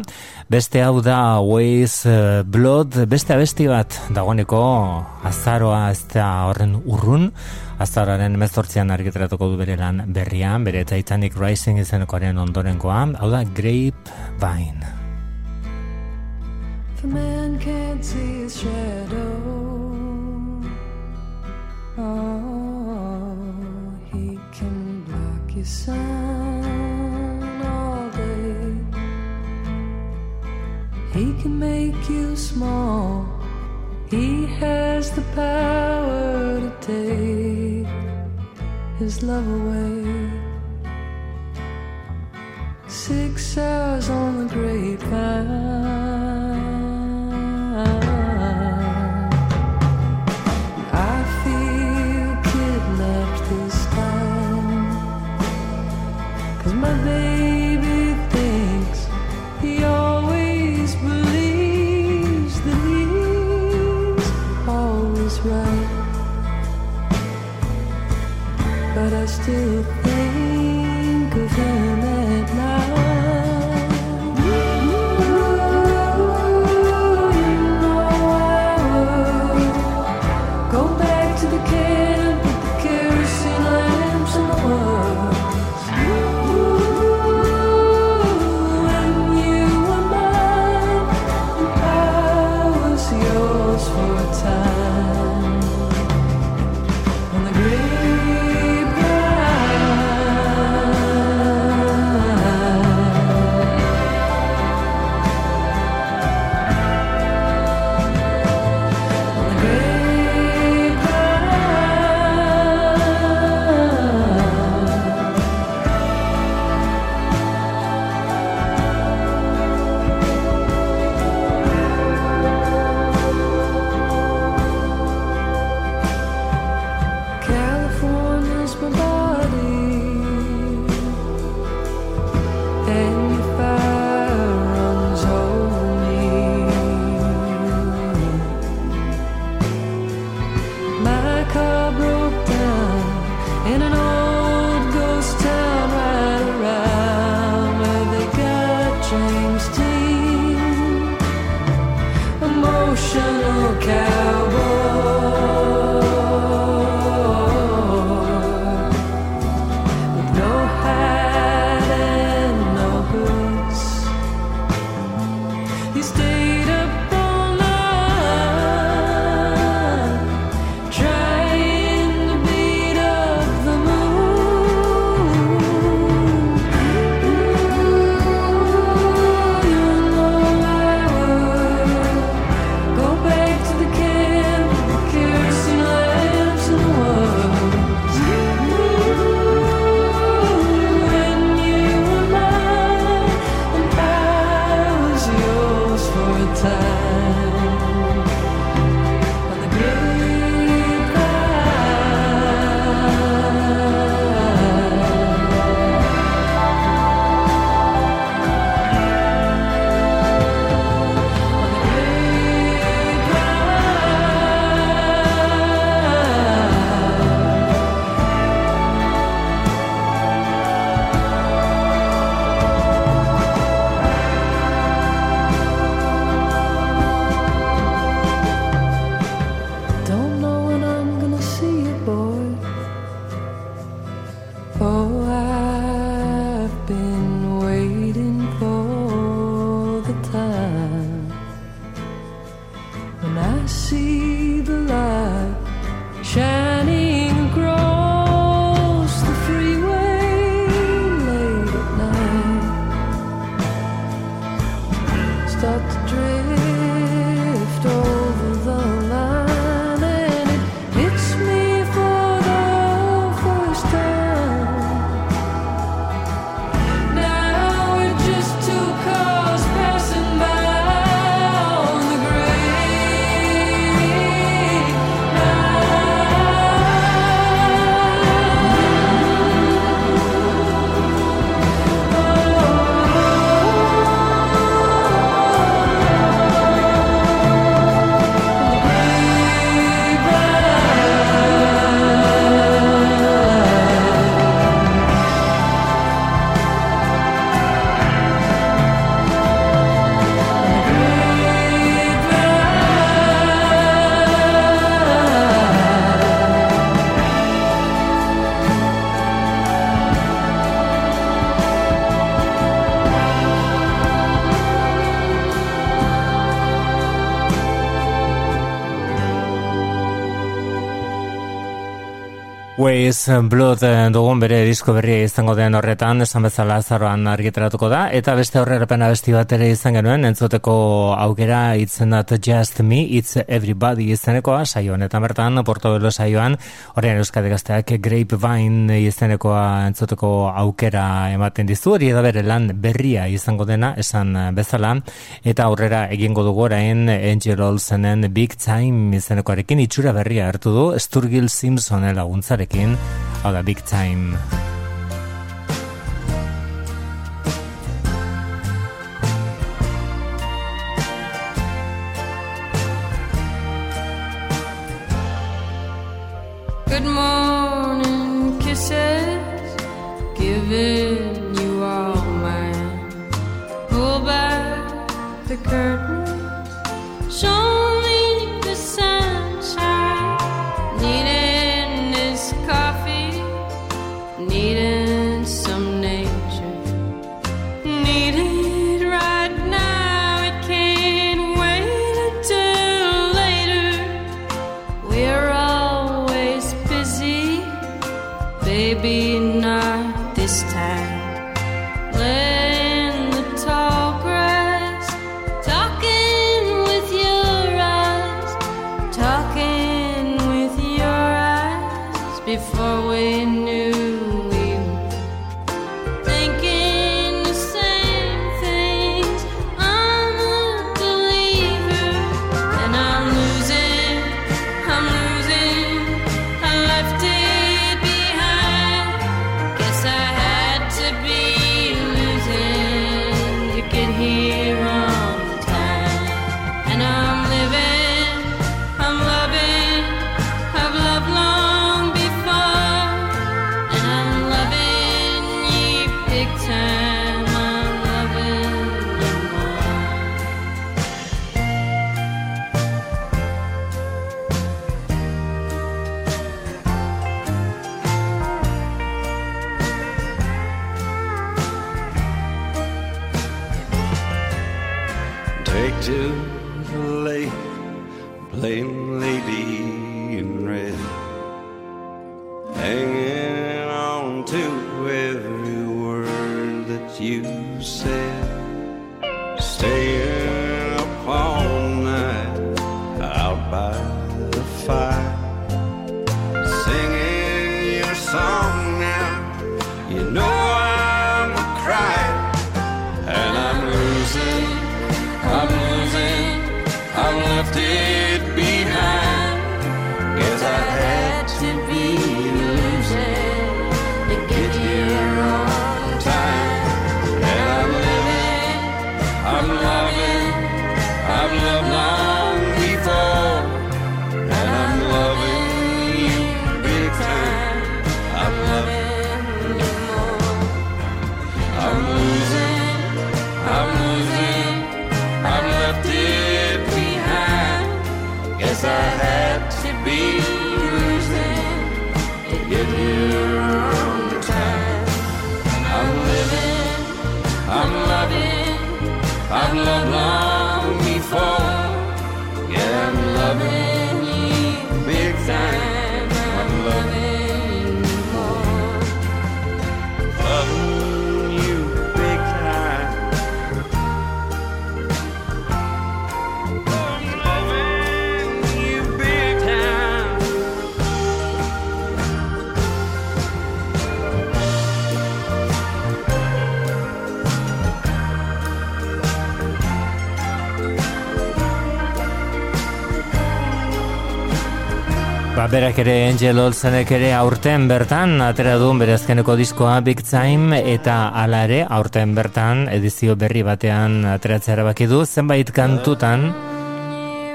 Beste hau da Ways eh, Blood, beste abesti bat dagoeneko azaroa ez da horren urrun. Azararen mezortzian argitratuko du bere lan berrian, bere Titanic Rising izenekoaren ondorenkoa. Hau da Grape Vine. lack of Ways Blood eh, dugun bere disko berria izango den horretan, esan bezala azaroan argitaratuko da, eta beste horrerapena besti bat ere izan genuen, entzuteko aukera itzenat Just Me, It's Everybody izenekoa, saio honetan bertan, Portobelo saioan, horrean Euskadi gazteak Grapevine izenekoa entzuteko aukera ematen dizu, hori da bere lan berria izango dena, esan bezala, eta aurrera egingo dugu orain Angel Olsenen Big Time izenekoarekin itxura berria hartu du, Sturgill Simpson laguntzarekin, hau da Big Time. Good morning kisses, giving you all mine. Pull back the curtains, show Take to the lake, plain lady ere Angel Olsenek ere aurten bertan, atera duen bere azkeneko diskoa Big Time, eta hala ere aurten bertan edizio berri batean ateratzea erabaki du, zenbait kantutan,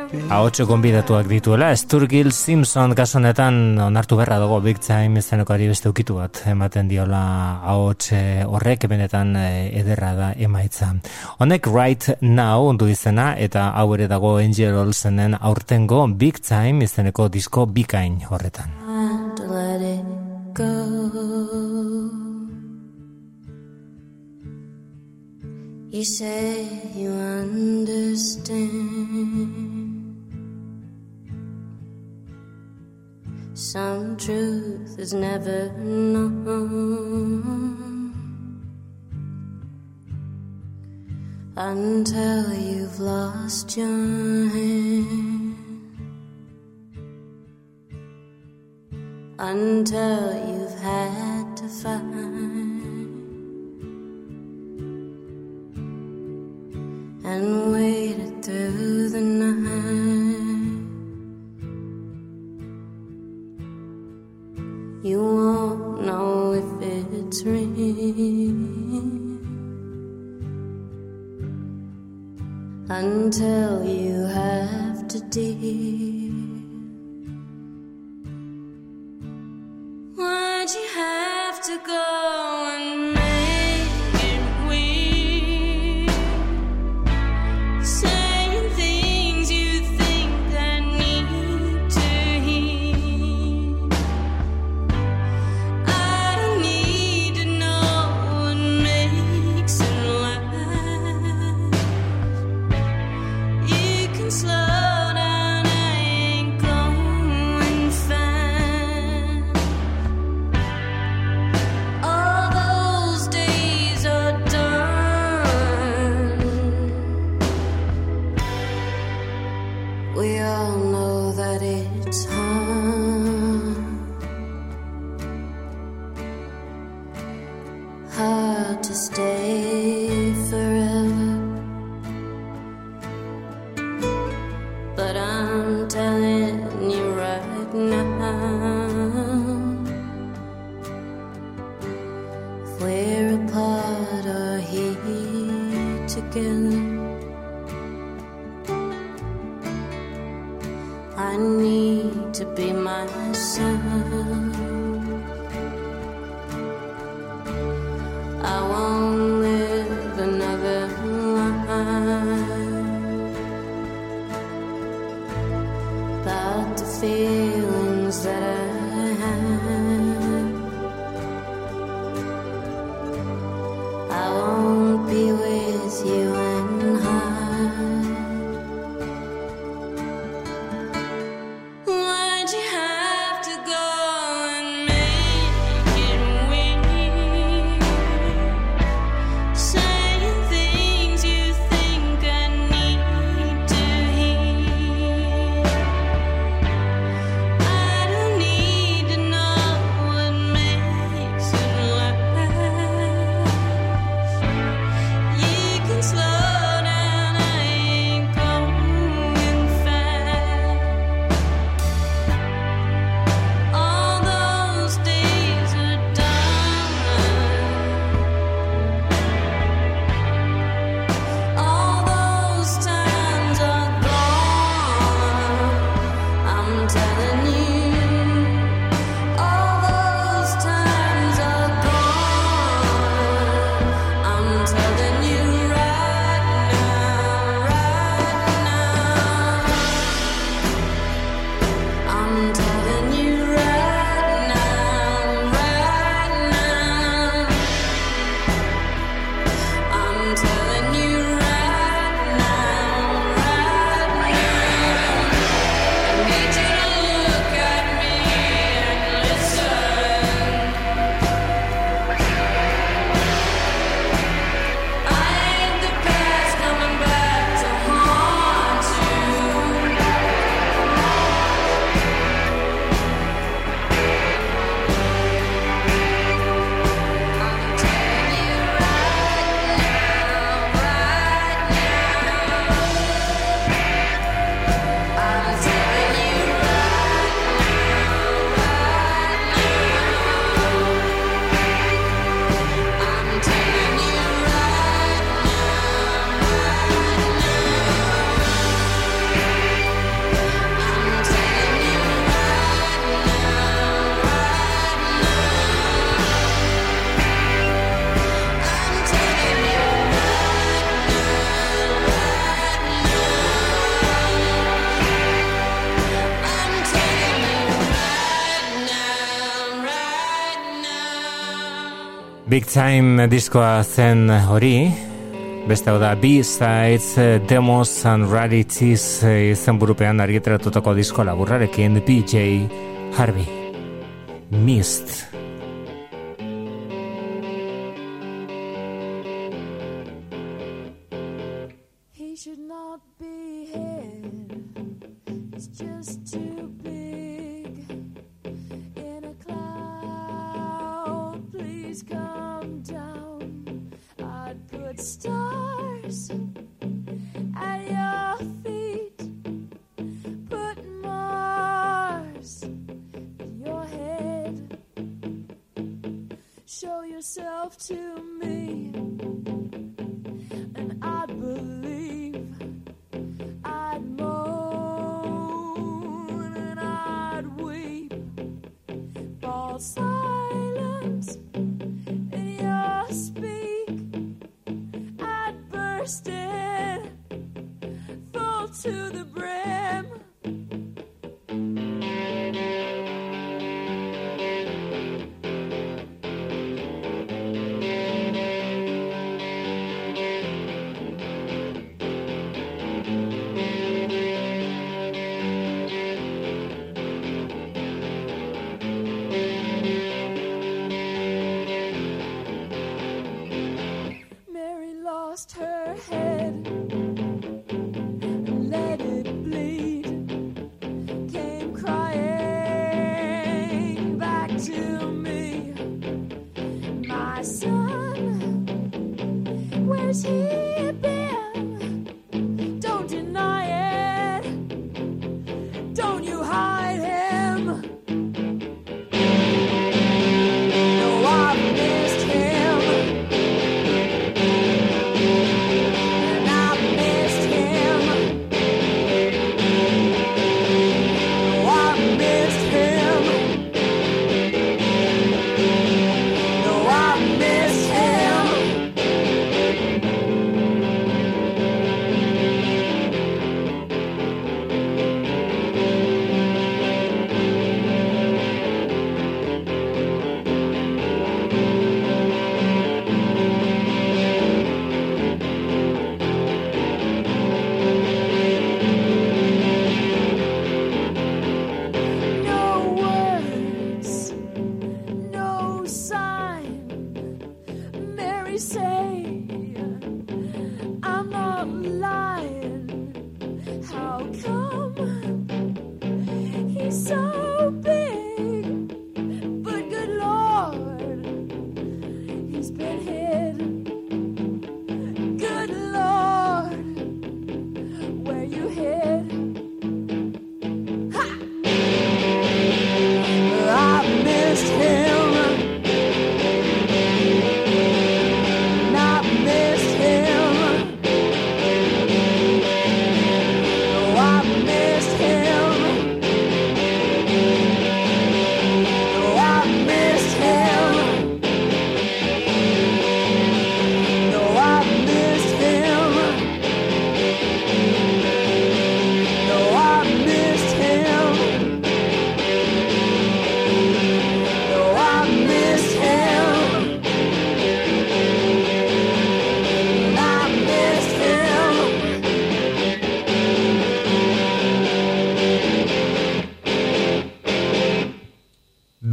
Ahotxo konbidatuak dituela, Sturgill Simpson kasonetan onartu berra dago Big Time izeneko ari beste ukitu bat ematen diola ahots eh, horrek benetan eh, ederra da emaitza. Honek Right Now du izena eta hau ere dago Angel Olsenen aurtengo Big Time izeneko disko bikain horretan. You say you understand. Some truth is never known until you've lost your hand, until you've had to find and waited through the night. You won't know if it's real until you have to deal. Big Time diskoa zen hori. Beste hau da B-Sides, Demos and Rarities eh, izen burupean argiteratutako disko laburrarekin PJ Harvey Mist Mist.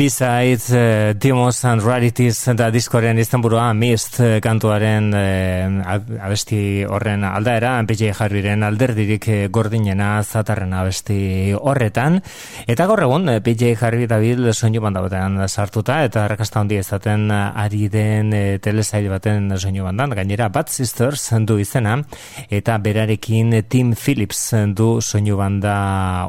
Besides uh, Demons and Rarities da diskoren izenburua Mist eh, kantuaren eh, ab- abesti horren aldaera, PJ Harryren alderdirik eh, gordinena zatarren abesti horretan. Eta gaur egun eh, PJ Harry dabil soinu banda batean sartuta eta rakasta handi ezaten ari den eh, telesail baten soinu bandan, gainera Bad Sisters du izena eta berarekin Tim Phillips du soinu banda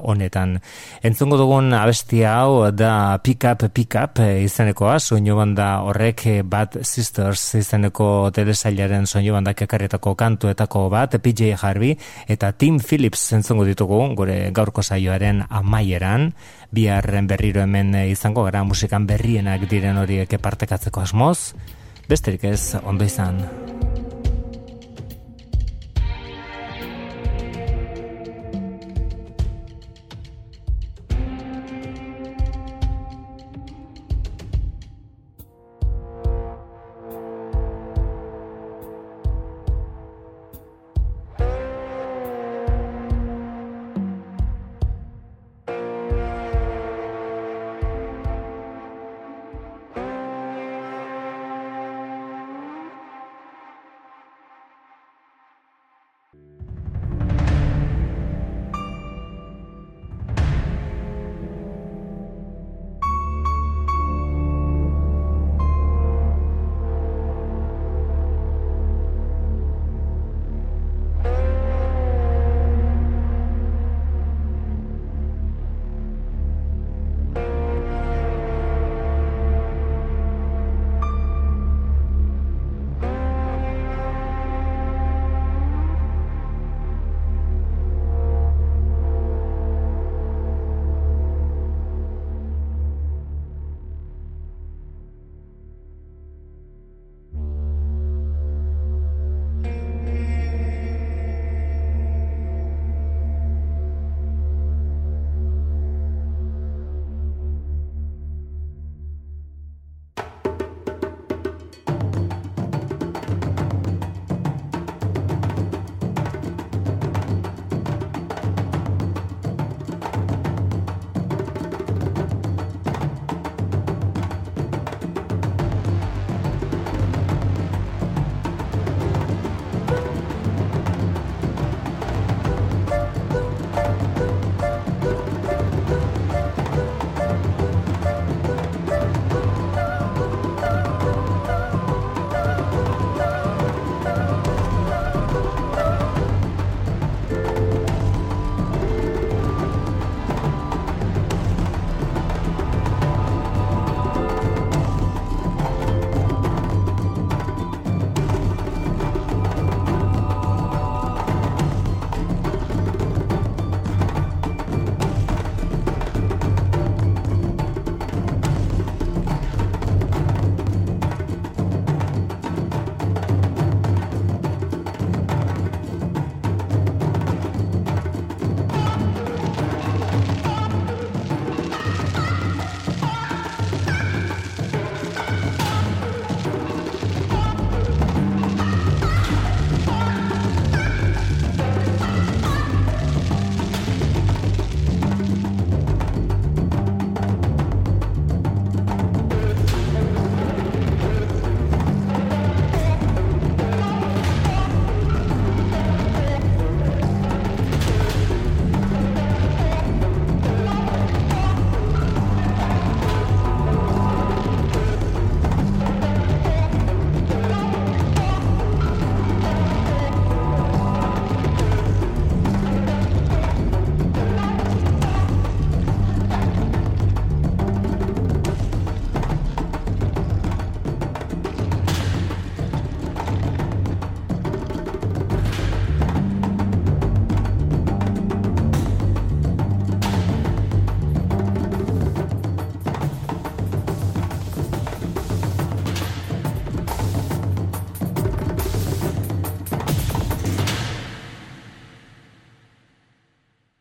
honetan. Entzungo dugun abesti hau da Pick Up Pick Up eh, izenekoa, soinu banda horrek eh, Bad Sisters izeneko telesailaren soinu bandak ekarretako kantuetako bat PJ Harvey eta Tim Phillips entzungo ditugu gure gaurko saioaren amaieran biharren berriro hemen eh, izango gara musikan berrienak diren horiek partekatzeko asmoz. Besterik ez ondo izan